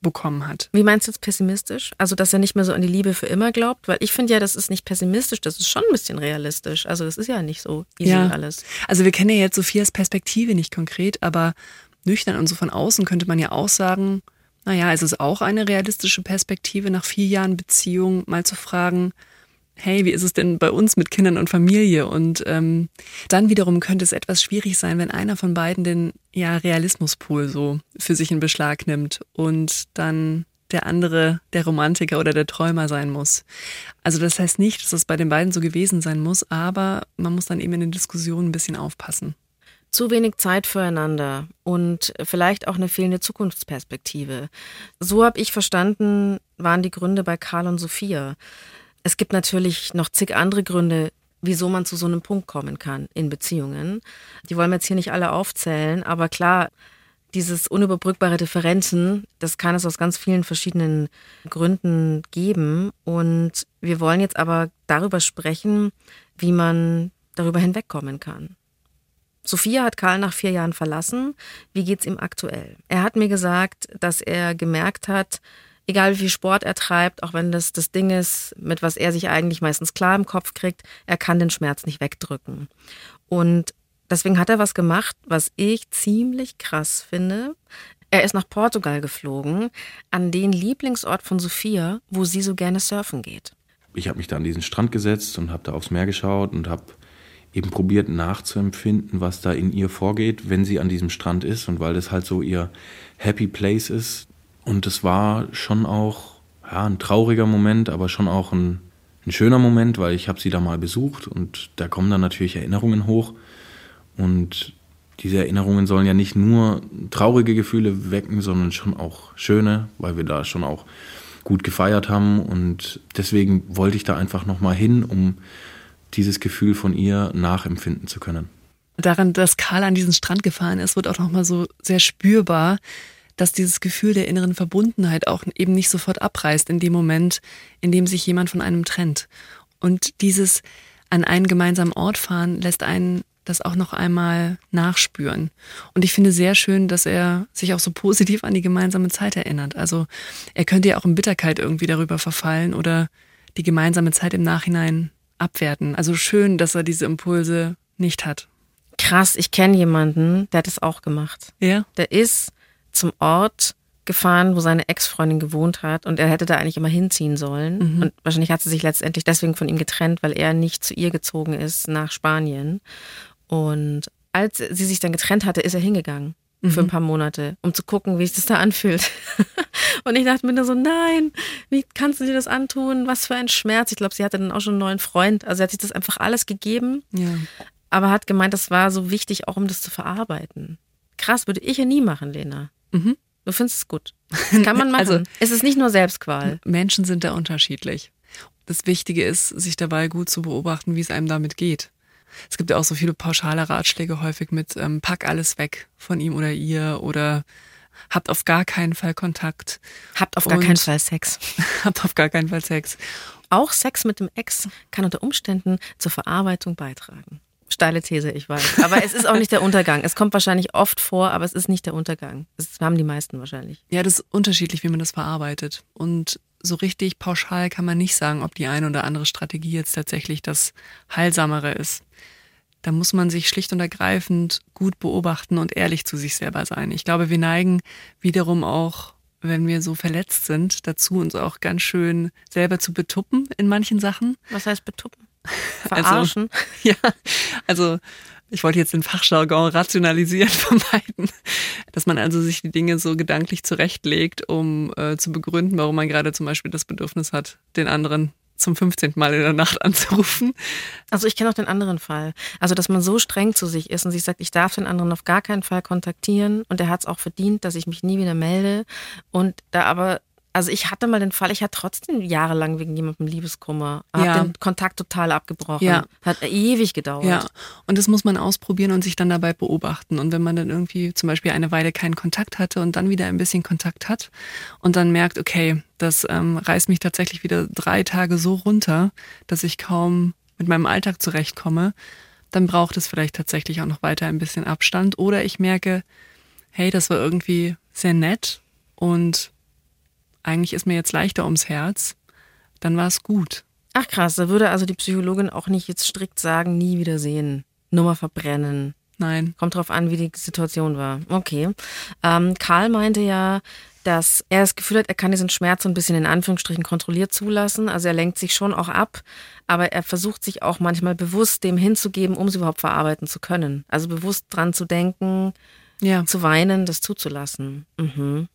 bekommen hat. Wie meinst du jetzt pessimistisch? Also, dass er nicht mehr so an die Liebe für immer glaubt? Weil ich finde ja, das ist nicht pessimistisch, das ist schon ein bisschen realistisch. Also, das ist ja nicht so easy ja. alles. Also, wir kennen ja jetzt Sophias Perspektive nicht konkret, aber nüchtern und so von außen könnte man ja auch sagen, naja, es ist auch eine realistische Perspektive, nach vier Jahren Beziehung mal zu fragen, hey, wie ist es denn bei uns mit Kindern und Familie? Und ähm, dann wiederum könnte es etwas schwierig sein, wenn einer von beiden den ja, Realismuspol so für sich in Beschlag nimmt und dann der andere der Romantiker oder der Träumer sein muss. Also das heißt nicht, dass es bei den beiden so gewesen sein muss, aber man muss dann eben in den Diskussionen ein bisschen aufpassen. Zu wenig Zeit füreinander und vielleicht auch eine fehlende Zukunftsperspektive. So habe ich verstanden, waren die Gründe bei Karl und Sophia. Es gibt natürlich noch zig andere Gründe, wieso man zu so einem Punkt kommen kann in Beziehungen. Die wollen wir jetzt hier nicht alle aufzählen, aber klar, dieses unüberbrückbare Differenzen, das kann es aus ganz vielen verschiedenen Gründen geben. Und wir wollen jetzt aber darüber sprechen, wie man darüber hinwegkommen kann. Sophia hat Karl nach vier Jahren verlassen. Wie geht's ihm aktuell? Er hat mir gesagt, dass er gemerkt hat, egal wie viel Sport er treibt, auch wenn das das Ding ist, mit was er sich eigentlich meistens klar im Kopf kriegt, er kann den Schmerz nicht wegdrücken. Und deswegen hat er was gemacht, was ich ziemlich krass finde. Er ist nach Portugal geflogen, an den Lieblingsort von Sophia, wo sie so gerne surfen geht. Ich habe mich da an diesen Strand gesetzt und habe da aufs Meer geschaut und habe eben probiert nachzuempfinden, was da in ihr vorgeht, wenn sie an diesem Strand ist und weil das halt so ihr Happy Place ist, und es war schon auch ja, ein trauriger Moment, aber schon auch ein, ein schöner Moment, weil ich habe sie da mal besucht und da kommen dann natürlich Erinnerungen hoch. Und diese Erinnerungen sollen ja nicht nur traurige Gefühle wecken, sondern schon auch schöne, weil wir da schon auch gut gefeiert haben. Und deswegen wollte ich da einfach nochmal hin, um dieses Gefühl von ihr nachempfinden zu können. Daran, dass Karl an diesen Strand gefahren ist, wird auch nochmal so sehr spürbar, dass dieses Gefühl der inneren Verbundenheit auch eben nicht sofort abreißt in dem Moment, in dem sich jemand von einem trennt. Und dieses an einen gemeinsamen Ort fahren lässt einen das auch noch einmal nachspüren. Und ich finde sehr schön, dass er sich auch so positiv an die gemeinsame Zeit erinnert. Also er könnte ja auch in Bitterkeit irgendwie darüber verfallen oder die gemeinsame Zeit im Nachhinein abwerten. Also schön, dass er diese Impulse nicht hat. Krass, ich kenne jemanden, der hat das auch gemacht. Ja. Der ist zum Ort gefahren, wo seine Ex-Freundin gewohnt hat und er hätte da eigentlich immer hinziehen sollen. Mhm. Und wahrscheinlich hat sie sich letztendlich deswegen von ihm getrennt, weil er nicht zu ihr gezogen ist nach Spanien. Und als sie sich dann getrennt hatte, ist er hingegangen mhm. für ein paar Monate, um zu gucken, wie sich das da anfühlt. und ich dachte mir nur so, nein, wie kannst du dir das antun? Was für ein Schmerz. Ich glaube, sie hatte dann auch schon einen neuen Freund. Also er hat sich das einfach alles gegeben. Ja. Aber hat gemeint, das war so wichtig, auch um das zu verarbeiten. Krass, würde ich ja nie machen, Lena. Mhm. Du findest es gut. Kann man machen. Also, es ist nicht nur Selbstqual. Menschen sind da unterschiedlich. Das Wichtige ist, sich dabei gut zu beobachten, wie es einem damit geht. Es gibt ja auch so viele pauschale Ratschläge häufig mit ähm, pack alles weg von ihm oder ihr oder habt auf gar keinen Fall Kontakt. Habt auf gar keinen Fall Sex. habt auf gar keinen Fall Sex. Auch Sex mit dem Ex kann unter Umständen zur Verarbeitung beitragen. Steile These, ich weiß. Aber es ist auch nicht der Untergang. Es kommt wahrscheinlich oft vor, aber es ist nicht der Untergang. Das haben die meisten wahrscheinlich. Ja, das ist unterschiedlich, wie man das verarbeitet. Und so richtig pauschal kann man nicht sagen, ob die eine oder andere Strategie jetzt tatsächlich das Heilsamere ist. Da muss man sich schlicht und ergreifend gut beobachten und ehrlich zu sich selber sein. Ich glaube, wir neigen wiederum auch, wenn wir so verletzt sind, dazu, uns auch ganz schön selber zu betuppen in manchen Sachen. Was heißt betuppen? Also, Verarschen. Also, ja, also ich wollte jetzt den Fachjargon rationalisieren vermeiden, dass man also sich die Dinge so gedanklich zurechtlegt, um äh, zu begründen, warum man gerade zum Beispiel das Bedürfnis hat, den anderen zum 15. Mal in der Nacht anzurufen. Also ich kenne auch den anderen Fall. Also dass man so streng zu sich ist und sich sagt, ich darf den anderen auf gar keinen Fall kontaktieren und er hat es auch verdient, dass ich mich nie wieder melde und da aber also ich hatte mal den Fall, ich hatte trotzdem jahrelang wegen jemandem Liebeskummer. Hab Ja. den Kontakt total abgebrochen. Ja. Hat ewig gedauert. Ja, und das muss man ausprobieren und sich dann dabei beobachten. Und wenn man dann irgendwie zum Beispiel eine Weile keinen Kontakt hatte und dann wieder ein bisschen Kontakt hat und dann merkt, okay, das ähm, reißt mich tatsächlich wieder drei Tage so runter, dass ich kaum mit meinem Alltag zurechtkomme, dann braucht es vielleicht tatsächlich auch noch weiter ein bisschen Abstand. Oder ich merke, hey, das war irgendwie sehr nett und eigentlich ist mir jetzt leichter ums Herz, dann war es gut. Ach krass, da würde also die Psychologin auch nicht jetzt strikt sagen, nie wieder sehen. Nummer verbrennen. Nein. Kommt drauf an, wie die Situation war. Okay. Ähm, Karl meinte ja, dass er das Gefühl hat, er kann diesen Schmerz so ein bisschen in Anführungsstrichen kontrolliert zulassen. Also er lenkt sich schon auch ab, aber er versucht sich auch manchmal bewusst dem hinzugeben, um es überhaupt verarbeiten zu können. Also bewusst dran zu denken, Ja. zu weinen, das zuzulassen. Mhm.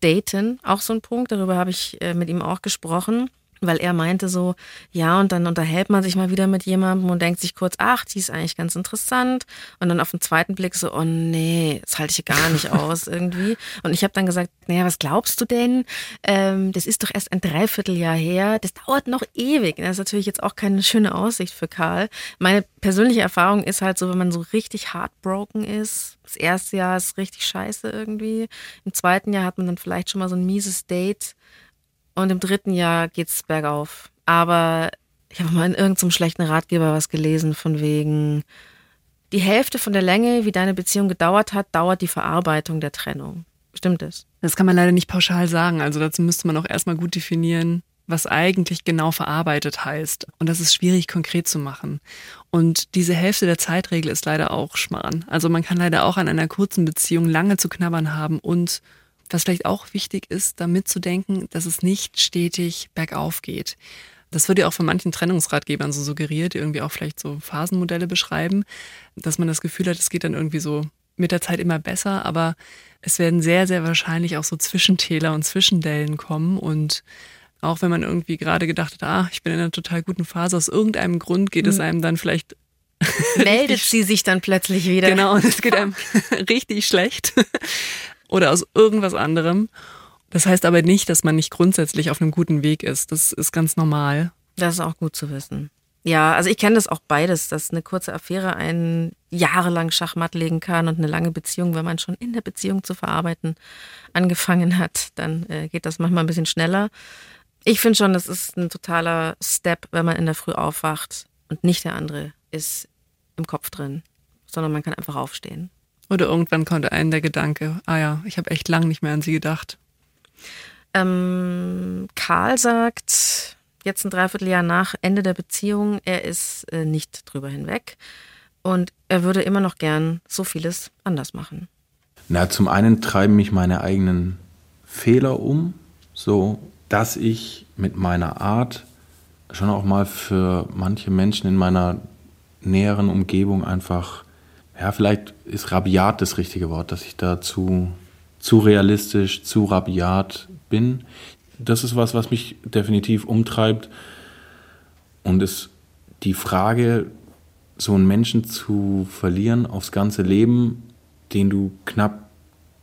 Daten, auch so ein Punkt, darüber habe ich äh, mit ihm auch gesprochen, weil er meinte so, ja, und dann unterhält man sich mal wieder mit jemandem und denkt sich kurz, ach, die ist eigentlich ganz interessant. Und dann auf den zweiten Blick so, oh nee, das halte ich gar nicht aus irgendwie. Und ich habe dann gesagt, naja, was glaubst du denn? Ähm, das ist doch erst ein Dreivierteljahr her. Das dauert noch ewig. Das ist natürlich jetzt auch keine schöne Aussicht für Karl. Meine persönliche Erfahrung ist halt so, wenn man so richtig heartbroken ist, das erste Jahr ist richtig scheiße irgendwie. Im zweiten Jahr hat man dann vielleicht schon mal so ein mieses Date und im dritten Jahr geht's bergauf. Aber ich habe mal in irgendeinem schlechten Ratgeber was gelesen von wegen die Hälfte von der Länge, wie deine Beziehung gedauert hat, dauert die Verarbeitung der Trennung. Stimmt es? Das kann man leider nicht pauschal sagen. Also dazu müsste man auch erstmal gut definieren, was eigentlich genau verarbeitet heißt. Und das ist schwierig konkret zu machen. Und diese Hälfte der Zeitregel ist leider auch Schmarrn. Also man kann leider auch an einer kurzen Beziehung lange zu knabbern haben und was vielleicht auch wichtig ist, damit zu denken, dass es nicht stetig bergauf geht. Das wird ja auch von manchen Trennungsratgebern so suggeriert, die irgendwie auch vielleicht so Phasenmodelle beschreiben, dass man das Gefühl hat, es geht dann irgendwie so mit der Zeit immer besser, aber es werden sehr, sehr wahrscheinlich auch so Zwischentäler und Zwischendellen kommen und auch wenn man irgendwie gerade gedacht hat, ah, ich bin in einer total guten Phase, aus irgendeinem Grund geht es einem dann vielleicht Meldet sie sich dann plötzlich wieder. Genau, und es geht einem richtig schlecht. Oder aus irgendwas anderem. Das heißt aber nicht, dass man nicht grundsätzlich auf einem guten Weg ist. Das ist ganz normal. Das ist auch gut zu wissen. Ja, also ich kenne das auch beides, dass eine kurze Affäre einen jahrelang Schachmatt legen kann und eine lange Beziehung, wenn man schon in der Beziehung zu verarbeiten angefangen hat, dann äh, geht das manchmal ein bisschen schneller. Ich finde schon, das ist ein totaler Step, wenn man in der Früh aufwacht und nicht der andere ist im Kopf drin, sondern man kann einfach aufstehen. Oder irgendwann kommt einen der Gedanke, ah ja, ich habe echt lang nicht mehr an sie gedacht. Ähm, Karl sagt, jetzt ein Dreivierteljahr nach Ende der Beziehung, er ist äh, nicht drüber hinweg und er würde immer noch gern so vieles anders machen. Na, zum einen treiben mich meine eigenen Fehler um, so dass ich mit meiner Art schon auch mal für manche Menschen in meiner näheren Umgebung einfach, ja, vielleicht ist rabiat das richtige Wort, dass ich da zu, zu realistisch, zu rabiat bin. Das ist was, was mich definitiv umtreibt. Und es die Frage, so einen Menschen zu verlieren aufs ganze Leben, den du knapp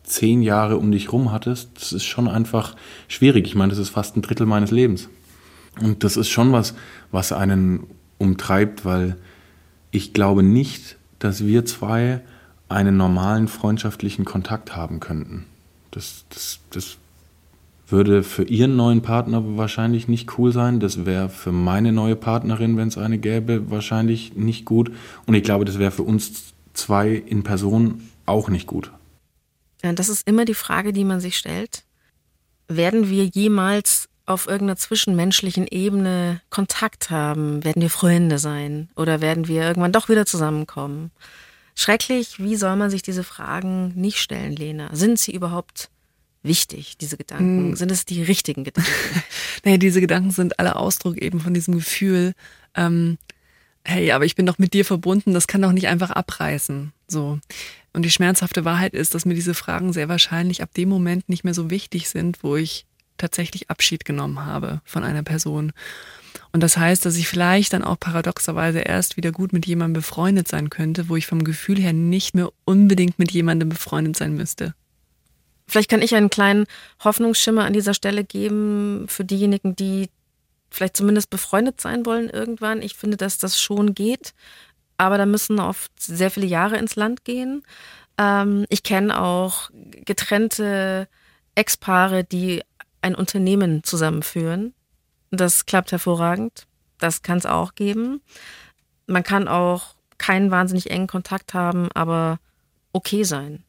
zehn Jahre um dich rum hattest, das ist schon einfach schwierig. Ich meine, das ist fast ein Drittel meines Lebens. Und das ist schon was, was einen umtreibt, weil ich glaube nicht, dass wir zwei einen normalen freundschaftlichen Kontakt haben könnten. Das, das, das würde für ihren neuen Partner wahrscheinlich nicht cool sein. Das wäre für meine neue Partnerin, wenn es eine gäbe, wahrscheinlich nicht gut. Und ich glaube, das wäre für uns zwei in Person auch nicht gut. Das ist immer die Frage, die man sich stellt. Werden wir jemals auf irgendeiner zwischenmenschlichen Ebene Kontakt haben? Werden wir Freunde sein? Oder werden wir irgendwann doch wieder zusammenkommen? Schrecklich, wie soll man sich diese Fragen nicht stellen, Lena? Sind sie überhaupt wichtig, diese Gedanken? Sind es die richtigen Gedanken? Naja, diese Gedanken sind alle Ausdruck eben von diesem Gefühl, ähm, hey, aber ich bin doch mit dir verbunden, das kann doch nicht einfach abreißen. So. Und die schmerzhafte Wahrheit ist, dass mir diese Fragen sehr wahrscheinlich ab dem Moment nicht mehr so wichtig sind, wo ich tatsächlich Abschied genommen habe von einer Person. Und das heißt, dass ich vielleicht dann auch paradoxerweise erst wieder gut mit jemandem befreundet sein könnte, wo ich vom Gefühl her nicht mehr unbedingt mit jemandem befreundet sein müsste. Vielleicht kann ich einen kleinen Hoffnungsschimmer an dieser Stelle geben für diejenigen, die vielleicht zumindest befreundet sein wollen irgendwann. Ich finde, dass das schon geht, aber da müssen oft sehr viele Jahre ins Land gehen. Ähm, ich kenne auch getrennte Ex-Paare, die ein Unternehmen zusammenführen. Das klappt hervorragend. Das kann es auch geben. Man kann auch keinen wahnsinnig engen Kontakt haben, aber okay sein.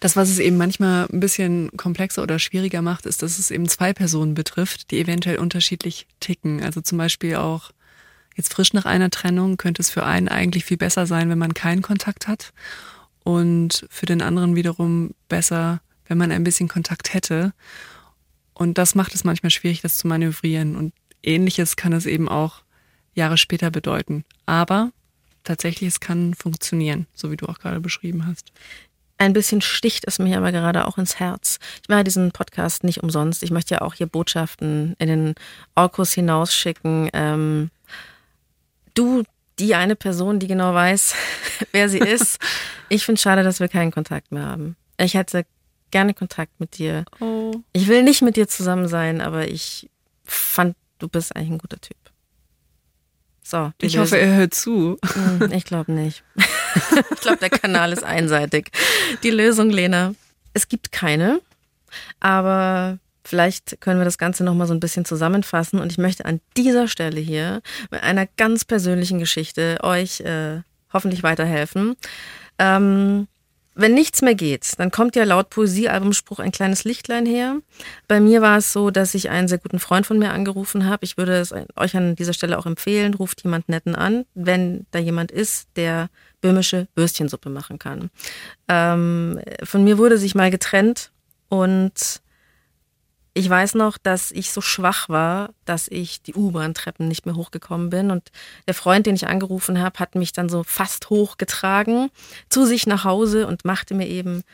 Das, was es eben manchmal ein bisschen komplexer oder schwieriger macht, ist, dass es eben zwei Personen betrifft, die eventuell unterschiedlich ticken. Also zum Beispiel auch jetzt frisch nach einer Trennung könnte es für einen eigentlich viel besser sein, wenn man keinen Kontakt hat. Und für den anderen wiederum besser, wenn man ein bisschen Kontakt hätte. Und das macht es manchmal schwierig, das zu manövrieren. Und ähnliches kann es eben auch Jahre später bedeuten. Aber tatsächlich, es kann funktionieren, so wie du auch gerade beschrieben hast. Ein bisschen sticht es mir aber gerade auch ins Herz. Ich mache diesen Podcast nicht umsonst. Ich möchte ja auch hier Botschaften in den Orkus hinausschicken. Ähm, du, die eine Person, die genau weiß, wer sie ist. Ich finde es schade, dass wir keinen Kontakt mehr haben. Ich hätte gerne Kontakt mit dir. Oh. Ich will nicht mit dir zusammen sein, aber ich fand, du bist eigentlich ein guter Typ. So, ich Lösung. hoffe, er hört zu. Hm, ich glaube nicht. ich glaube, der Kanal ist einseitig. Die Lösung, Lena, es gibt keine, aber vielleicht können wir das Ganze nochmal so ein bisschen zusammenfassen und ich möchte an dieser Stelle hier mit einer ganz persönlichen Geschichte euch äh, hoffentlich weiterhelfen. Ähm, wenn nichts mehr geht, dann kommt ja laut Poesiealbumspruch ein kleines Lichtlein her. Bei mir war es so, dass ich einen sehr guten Freund von mir angerufen habe. Ich würde es euch an dieser Stelle auch empfehlen, ruft jemand netten an, wenn da jemand ist, der böhmische Würstchensuppe machen kann. Ähm, von mir wurde sich mal getrennt und ich weiß noch, dass ich so schwach war, dass ich die U-Bahn-Treppen nicht mehr hochgekommen bin. Und der Freund, den ich angerufen habe, hat mich dann so fast hochgetragen zu sich nach Hause und machte mir eben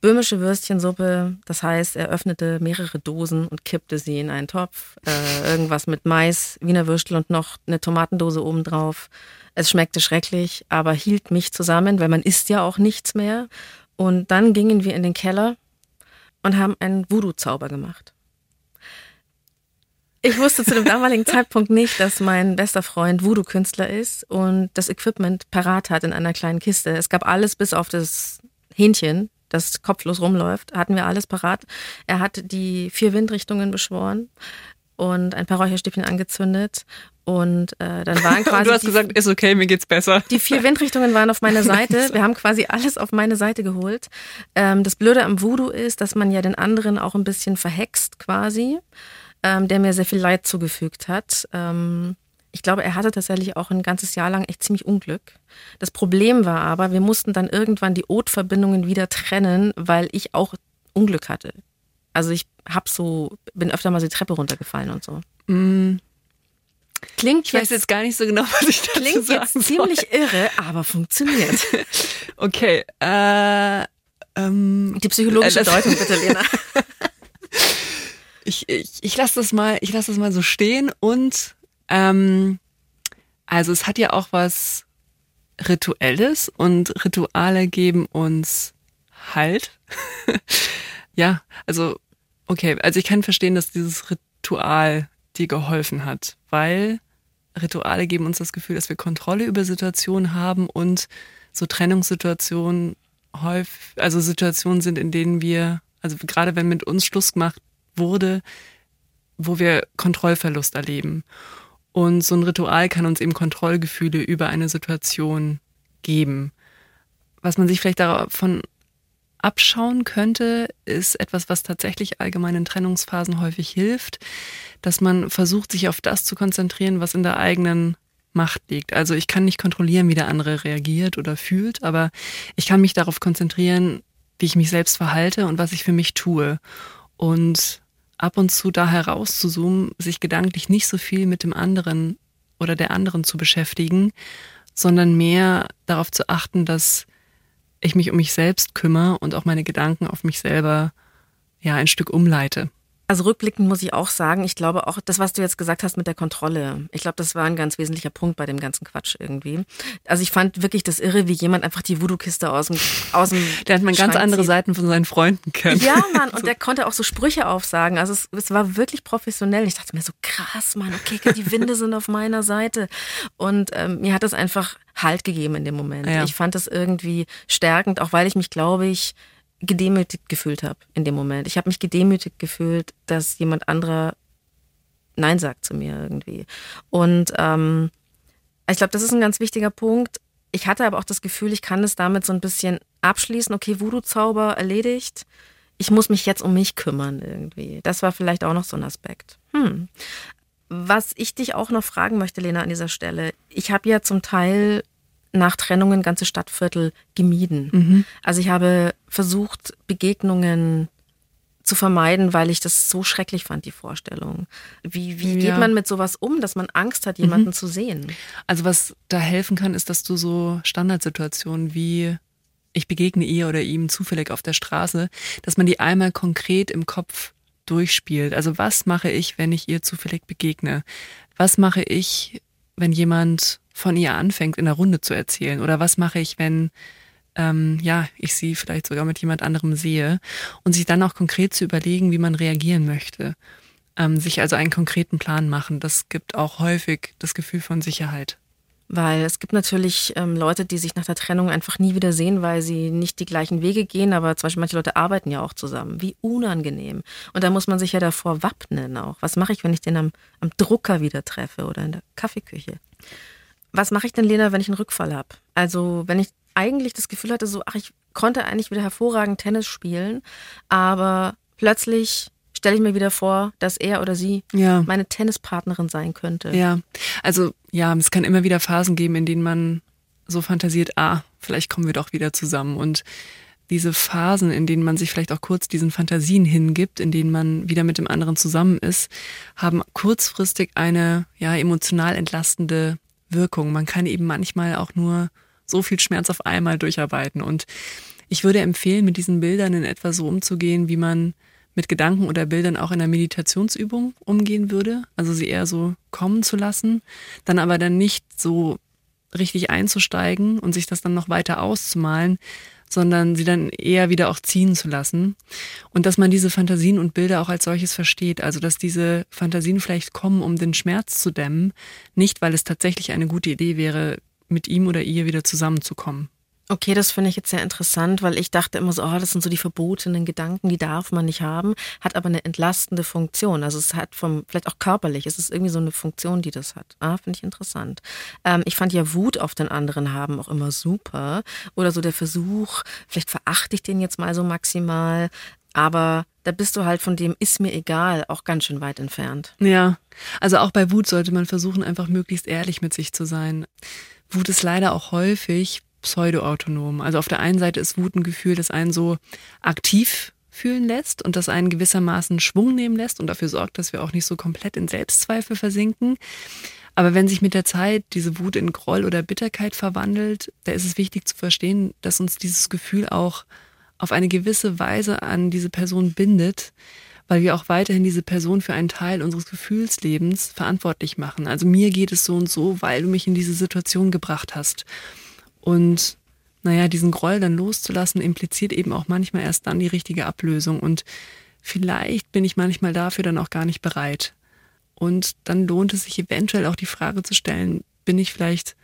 böhmische Würstchensuppe. Das heißt, er öffnete mehrere Dosen und kippte sie in einen Topf. Äh, irgendwas mit Mais, Wiener Würstel und noch eine Tomatendose obendrauf. Es schmeckte schrecklich, aber hielt mich zusammen, weil man isst ja auch nichts mehr. Und dann gingen wir in den Keller und haben einen Voodoo-Zauber gemacht. Ich wusste zu dem damaligen Zeitpunkt nicht, dass mein bester Freund Voodoo-Künstler ist und das Equipment parat hat in einer kleinen Kiste. Es gab alles bis auf das Hähnchen, das kopflos rumläuft, hatten wir alles parat. Er hat die vier Windrichtungen beschworen und ein paar Räucherstäbchen angezündet und äh, dann waren quasi. du hast gesagt, ist okay, mir geht's besser. Die vier Windrichtungen waren auf meiner Seite. Wir haben quasi alles auf meine Seite geholt. Ähm, das Blöde am Voodoo ist, dass man ja den anderen auch ein bisschen verhext quasi ähm, der mir sehr viel Leid zugefügt hat. Ähm, ich glaube, er hatte tatsächlich auch ein ganzes Jahr lang echt ziemlich Unglück. Das Problem war aber, wir mussten dann irgendwann die Ot-Verbindungen wieder trennen, weil ich auch Unglück hatte. Also ich hab so, bin öfter mal so die Treppe runtergefallen und so. Mm. Klingt ich jetzt, weiß jetzt gar nicht so genau, was ich dazu klingt jetzt ziemlich irre, aber funktioniert. okay. Äh, ähm, die psychologische äh, Deutung bitte, Lena. ich, ich, ich lasse das mal, ich lasse das mal so stehen und ähm, also es hat ja auch was Rituelles und Rituale geben uns Halt. ja, also okay, also ich kann verstehen, dass dieses Ritual dir geholfen hat, weil Rituale geben uns das Gefühl, dass wir Kontrolle über Situationen haben und so Trennungssituationen häufig, also Situationen sind, in denen wir, also gerade wenn mit uns Schluss gemacht wurde, wo wir Kontrollverlust erleben. Und so ein Ritual kann uns eben Kontrollgefühle über eine Situation geben. Was man sich vielleicht davon abschauen könnte, ist etwas, was tatsächlich allgemeinen Trennungsphasen häufig hilft, dass man versucht, sich auf das zu konzentrieren, was in der eigenen Macht liegt. Also ich kann nicht kontrollieren, wie der andere reagiert oder fühlt, aber ich kann mich darauf konzentrieren, wie ich mich selbst verhalte und was ich für mich tue. Und ab und zu da herauszuzoomen, sich gedanklich nicht so viel mit dem anderen oder der anderen zu beschäftigen, sondern mehr darauf zu achten, dass ich mich um mich selbst kümmere und auch meine Gedanken auf mich selber ja ein Stück umleite. Also rückblickend muss ich auch sagen, ich glaube auch, das, was du jetzt gesagt hast mit der Kontrolle, ich glaube, das war ein ganz wesentlicher Punkt bei dem ganzen Quatsch irgendwie. Also ich fand wirklich das irre, wie jemand einfach die Voodoo-Kiste aus dem, aus dem Der hat man ganz Schrank andere zieht. Seiten von seinen Freunden kennen. Ja, Mann, und der konnte auch so Sprüche aufsagen. Also es, es war wirklich professionell. Ich dachte mir so, krass, Mann, okay, die Winde sind auf meiner Seite. Und ähm, mir hat das einfach Halt gegeben in dem Moment. Ja. Ich fand das irgendwie stärkend, auch weil ich mich, glaube ich, gedemütigt gefühlt habe in dem Moment. Ich habe mich gedemütigt gefühlt, dass jemand anderer Nein sagt zu mir irgendwie. Und ähm, ich glaube, das ist ein ganz wichtiger Punkt. Ich hatte aber auch das Gefühl, ich kann es damit so ein bisschen abschließen. Okay, Voodoo-Zauber erledigt. Ich muss mich jetzt um mich kümmern irgendwie. Das war vielleicht auch noch so ein Aspekt. Hm. Was ich dich auch noch fragen möchte, Lena, an dieser Stelle. Ich habe ja zum Teil nach Trennungen ganze Stadtviertel gemieden. Also ich habe versucht, Begegnungen zu vermeiden, weil ich das so schrecklich fand, die Vorstellung. Wie, wie geht Ja. man mit sowas um, dass man Angst hat, jemanden zu sehen? Also was da helfen kann, ist, dass du so Standardsituationen wie ich begegne ihr oder ihm zufällig auf der Straße, dass man die einmal konkret im Kopf durchspielt. Also was mache ich, wenn ich ihr zufällig begegne? Was mache ich, wenn jemand von ihr anfängt, in der Runde zu erzählen? Oder was mache ich, wenn ähm, ja, ich sie vielleicht sogar mit jemand anderem sehe und sich dann auch konkret zu überlegen, wie man reagieren möchte. Ähm, sich also einen konkreten Plan machen, das gibt auch häufig das Gefühl von Sicherheit. Weil es gibt natürlich ähm, Leute, die sich nach der Trennung einfach nie wieder sehen, weil sie nicht die gleichen Wege gehen. Aber zum Beispiel manche Leute arbeiten ja auch zusammen. Wie unangenehm. Und da muss man sich ja davor wappnen auch. Was mache ich, wenn ich den am, am Drucker wieder treffe oder in der Kaffeeküche? Was mache ich denn, Lena, wenn ich einen Rückfall habe? Also wenn ich eigentlich das Gefühl hatte, so, ach, ich konnte eigentlich wieder hervorragend Tennis spielen, aber plötzlich stelle ich mir wieder vor, dass er oder sie Ja. meine Tennispartnerin sein könnte. Ja, also ja, es kann immer wieder Phasen geben, in denen man so fantasiert, ah, vielleicht kommen wir doch wieder zusammen. Und diese Phasen, in denen man sich vielleicht auch kurz diesen Fantasien hingibt, in denen man wieder mit dem anderen zusammen ist, haben kurzfristig eine ja emotional entlastende Wirkung. Man kann eben manchmal auch nur so viel Schmerz auf einmal durcharbeiten. Und ich würde empfehlen, mit diesen Bildern in etwa so umzugehen, wie man mit Gedanken oder Bildern auch in einer Meditationsübung umgehen würde. Also sie eher so kommen zu lassen, dann aber dann nicht so richtig einzusteigen und sich das dann noch weiter auszumalen, sondern sie dann eher wieder auch ziehen zu lassen. Und dass man diese Fantasien und Bilder auch als solches versteht. Also dass diese Fantasien vielleicht kommen, um den Schmerz zu dämmen, nicht weil es tatsächlich eine gute Idee wäre, mit ihm oder ihr wieder zusammenzukommen. Okay, das finde ich jetzt sehr interessant, weil ich dachte immer so, oh, das sind so die verbotenen Gedanken, die darf man nicht haben, hat aber eine entlastende Funktion. Also es hat vom, vielleicht auch körperlich, es ist irgendwie so eine Funktion, die das hat. Ah, finde ich interessant. Ähm, ich fand ja Wut auf den anderen haben auch immer super. Oder so der Versuch, vielleicht verachte ich den jetzt mal so maximal, aber da bist du halt von dem ist mir egal auch ganz schön weit entfernt. Ja, also auch bei Wut sollte man versuchen, einfach möglichst ehrlich mit sich zu sein. Wut ist leider auch häufig pseudoautonom. Also auf der einen Seite ist Wut ein Gefühl, das einen so aktiv fühlen lässt und das einen gewissermaßen Schwung nehmen lässt und dafür sorgt, dass wir auch nicht so komplett in Selbstzweifel versinken. Aber wenn sich mit der Zeit diese Wut in Groll oder Bitterkeit verwandelt, da ist es wichtig zu verstehen, dass uns dieses Gefühl auch auf eine gewisse Weise an diese Person bindet, weil wir auch weiterhin diese Person für einen Teil unseres Gefühlslebens verantwortlich machen. Also mir geht es so und so, weil du mich in diese Situation gebracht hast. Und naja, diesen Groll dann loszulassen, impliziert eben auch manchmal erst dann die richtige Ablösung. Und vielleicht bin ich manchmal dafür dann auch gar nicht bereit. Und dann lohnt es sich eventuell auch die Frage zu stellen, bin ich vielleicht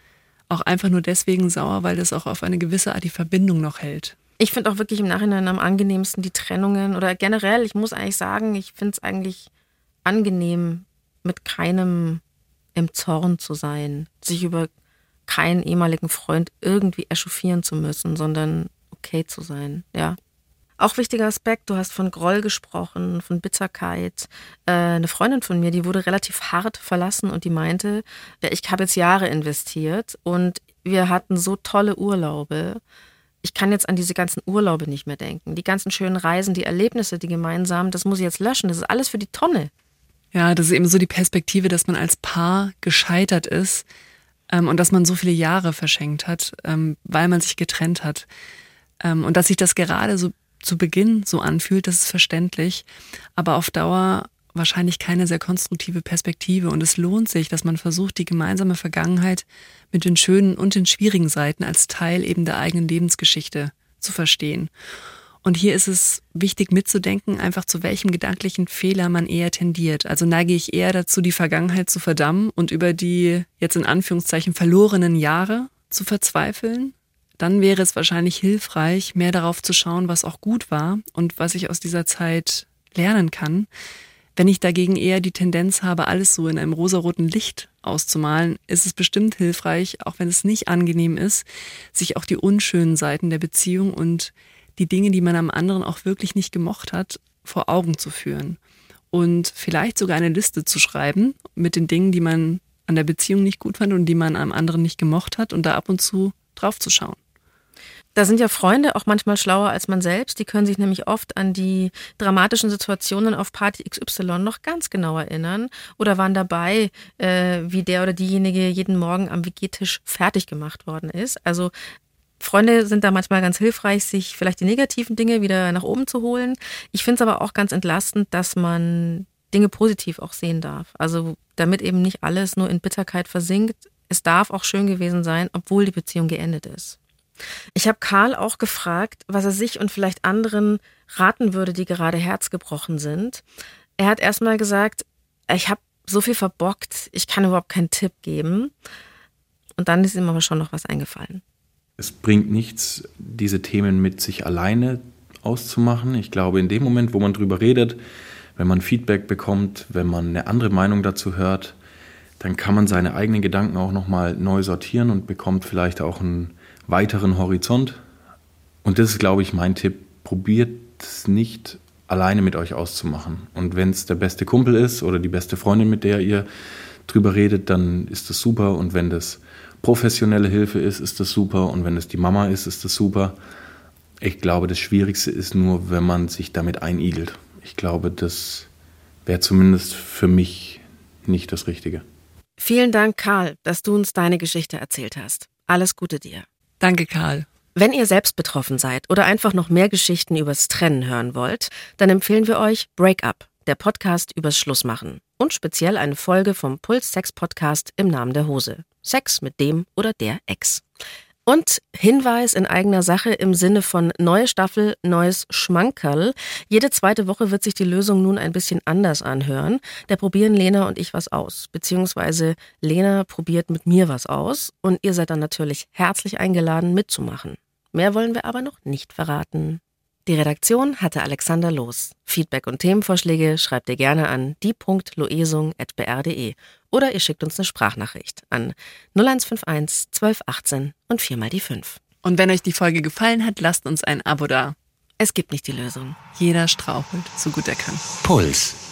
auch einfach nur deswegen sauer, weil das auch auf eine gewisse Art die Verbindung noch hält. Ich finde auch wirklich im Nachhinein am angenehmsten die Trennungen oder generell, ich muss eigentlich sagen, ich finde es eigentlich angenehm, mit keinem im Zorn zu sein, sich über keinen ehemaligen Freund irgendwie echauffieren zu müssen, sondern okay zu sein, ja. Auch wichtiger Aspekt, du hast von Groll gesprochen, von Bitterkeit. Äh, eine Freundin von mir, die wurde relativ hart verlassen und die meinte, ich habe jetzt Jahre investiert und wir hatten so tolle Urlaube. Ich kann jetzt an diese ganzen Urlaube nicht mehr denken. Die ganzen schönen Reisen, die Erlebnisse, die gemeinsamen, das muss ich jetzt löschen. Das ist alles für die Tonne. Ja, das ist eben so die Perspektive, dass man als Paar gescheitert ist und dass man so viele Jahre verschenkt hat, ähm, weil man sich getrennt hat. Ähm, und dass sich das gerade so zu Beginn so anfühlt, das ist verständlich, aber auf Dauer wahrscheinlich keine sehr konstruktive Perspektive. Und es lohnt sich, dass man versucht, die gemeinsame Vergangenheit mit den schönen und den schwierigen Seiten als Teil eben der eigenen Lebensgeschichte zu verstehen. Und hier ist es wichtig mitzudenken, einfach zu welchem gedanklichen Fehler man eher tendiert. Also neige ich eher dazu, die Vergangenheit zu verdammen und über die jetzt in Anführungszeichen verlorenen Jahre zu verzweifeln? Dann wäre es wahrscheinlich hilfreich, mehr darauf zu schauen, was auch gut war und was ich aus dieser Zeit lernen kann. Wenn ich dagegen eher die Tendenz habe, alles so in einem rosaroten Licht auszumalen, ist es bestimmt hilfreich, auch wenn es nicht angenehm ist, sich auch die unschönen Seiten der Beziehung und die Dinge, die man am anderen auch wirklich nicht gemocht hat, vor Augen zu führen. Und vielleicht sogar eine Liste zu schreiben mit den Dingen, die man an der Beziehung nicht gut fand und die man am anderen nicht gemocht hat und da ab und zu drauf zu schauen. Da sind ja Freunde auch manchmal schlauer als man selbst. Die können sich nämlich oft an die dramatischen Situationen auf Party XY noch ganz genau erinnern oder waren dabei, äh, wie der oder diejenige jeden Morgen am WG-Tisch fertig gemacht worden ist. Also Freunde sind da manchmal ganz hilfreich, sich vielleicht die negativen Dinge wieder nach oben zu holen. Ich finde es aber auch ganz entlastend, dass man Dinge positiv auch sehen darf. Also damit eben nicht alles nur in Bitterkeit versinkt. Es darf auch schön gewesen sein, obwohl die Beziehung geendet ist. Ich habe Karl auch gefragt, was er sich und vielleicht anderen raten würde, die gerade herzgebrochen sind. Er hat erstmal gesagt, ich habe so viel verbockt, ich kann überhaupt keinen Tipp geben. Und dann ist ihm aber schon noch was eingefallen. Es bringt nichts, diese Themen mit sich alleine auszumachen. Ich glaube, in dem Moment, wo man drüber redet, wenn man Feedback bekommt, wenn man eine andere Meinung dazu hört, dann kann man seine eigenen Gedanken auch nochmal neu sortieren und bekommt vielleicht auch einen weiteren Horizont. Und das ist, glaube ich, mein Tipp. Probiert es nicht alleine mit euch auszumachen. Und wenn es der beste Kumpel ist oder die beste Freundin, mit der ihr drüber redet, dann ist das super. Und wenn das professionelle Hilfe ist, ist das super. Und wenn es die Mama ist, ist das super. Ich glaube, das Schwierigste ist nur, wenn man sich damit einigelt. Ich glaube, das wäre zumindest für mich nicht das Richtige. Vielen Dank, Karl, dass du uns deine Geschichte erzählt hast. Alles Gute dir. Danke, Karl. Wenn ihr selbst betroffen seid oder einfach noch mehr Geschichten übers Trennen hören wollt, dann empfehlen wir euch Break Up, der Podcast übers Schlussmachen. Und speziell eine Folge vom Puls Sex Podcast im Namen der Hose. Sex mit dem oder der Ex. Und Hinweis in eigener Sache im Sinne von neue Staffel, neues Schmankerl. Jede zweite Woche wird sich die Lösung nun ein bisschen anders anhören. Da probieren Lena und ich was aus. Beziehungsweise Lena probiert mit mir was aus. Und ihr seid dann natürlich herzlich eingeladen mitzumachen. Mehr wollen wir aber noch nicht verraten. Die Redaktion hatte Alexander Los. Feedback und Themenvorschläge schreibt ihr gerne an die.loesung.br.de oder ihr schickt uns eine Sprachnachricht an 0151 1218 und viermal die 5. Und wenn euch die Folge gefallen hat, lasst uns ein Abo da. Es gibt nicht die Lösung. Jeder strauchelt, so gut er kann. Puls.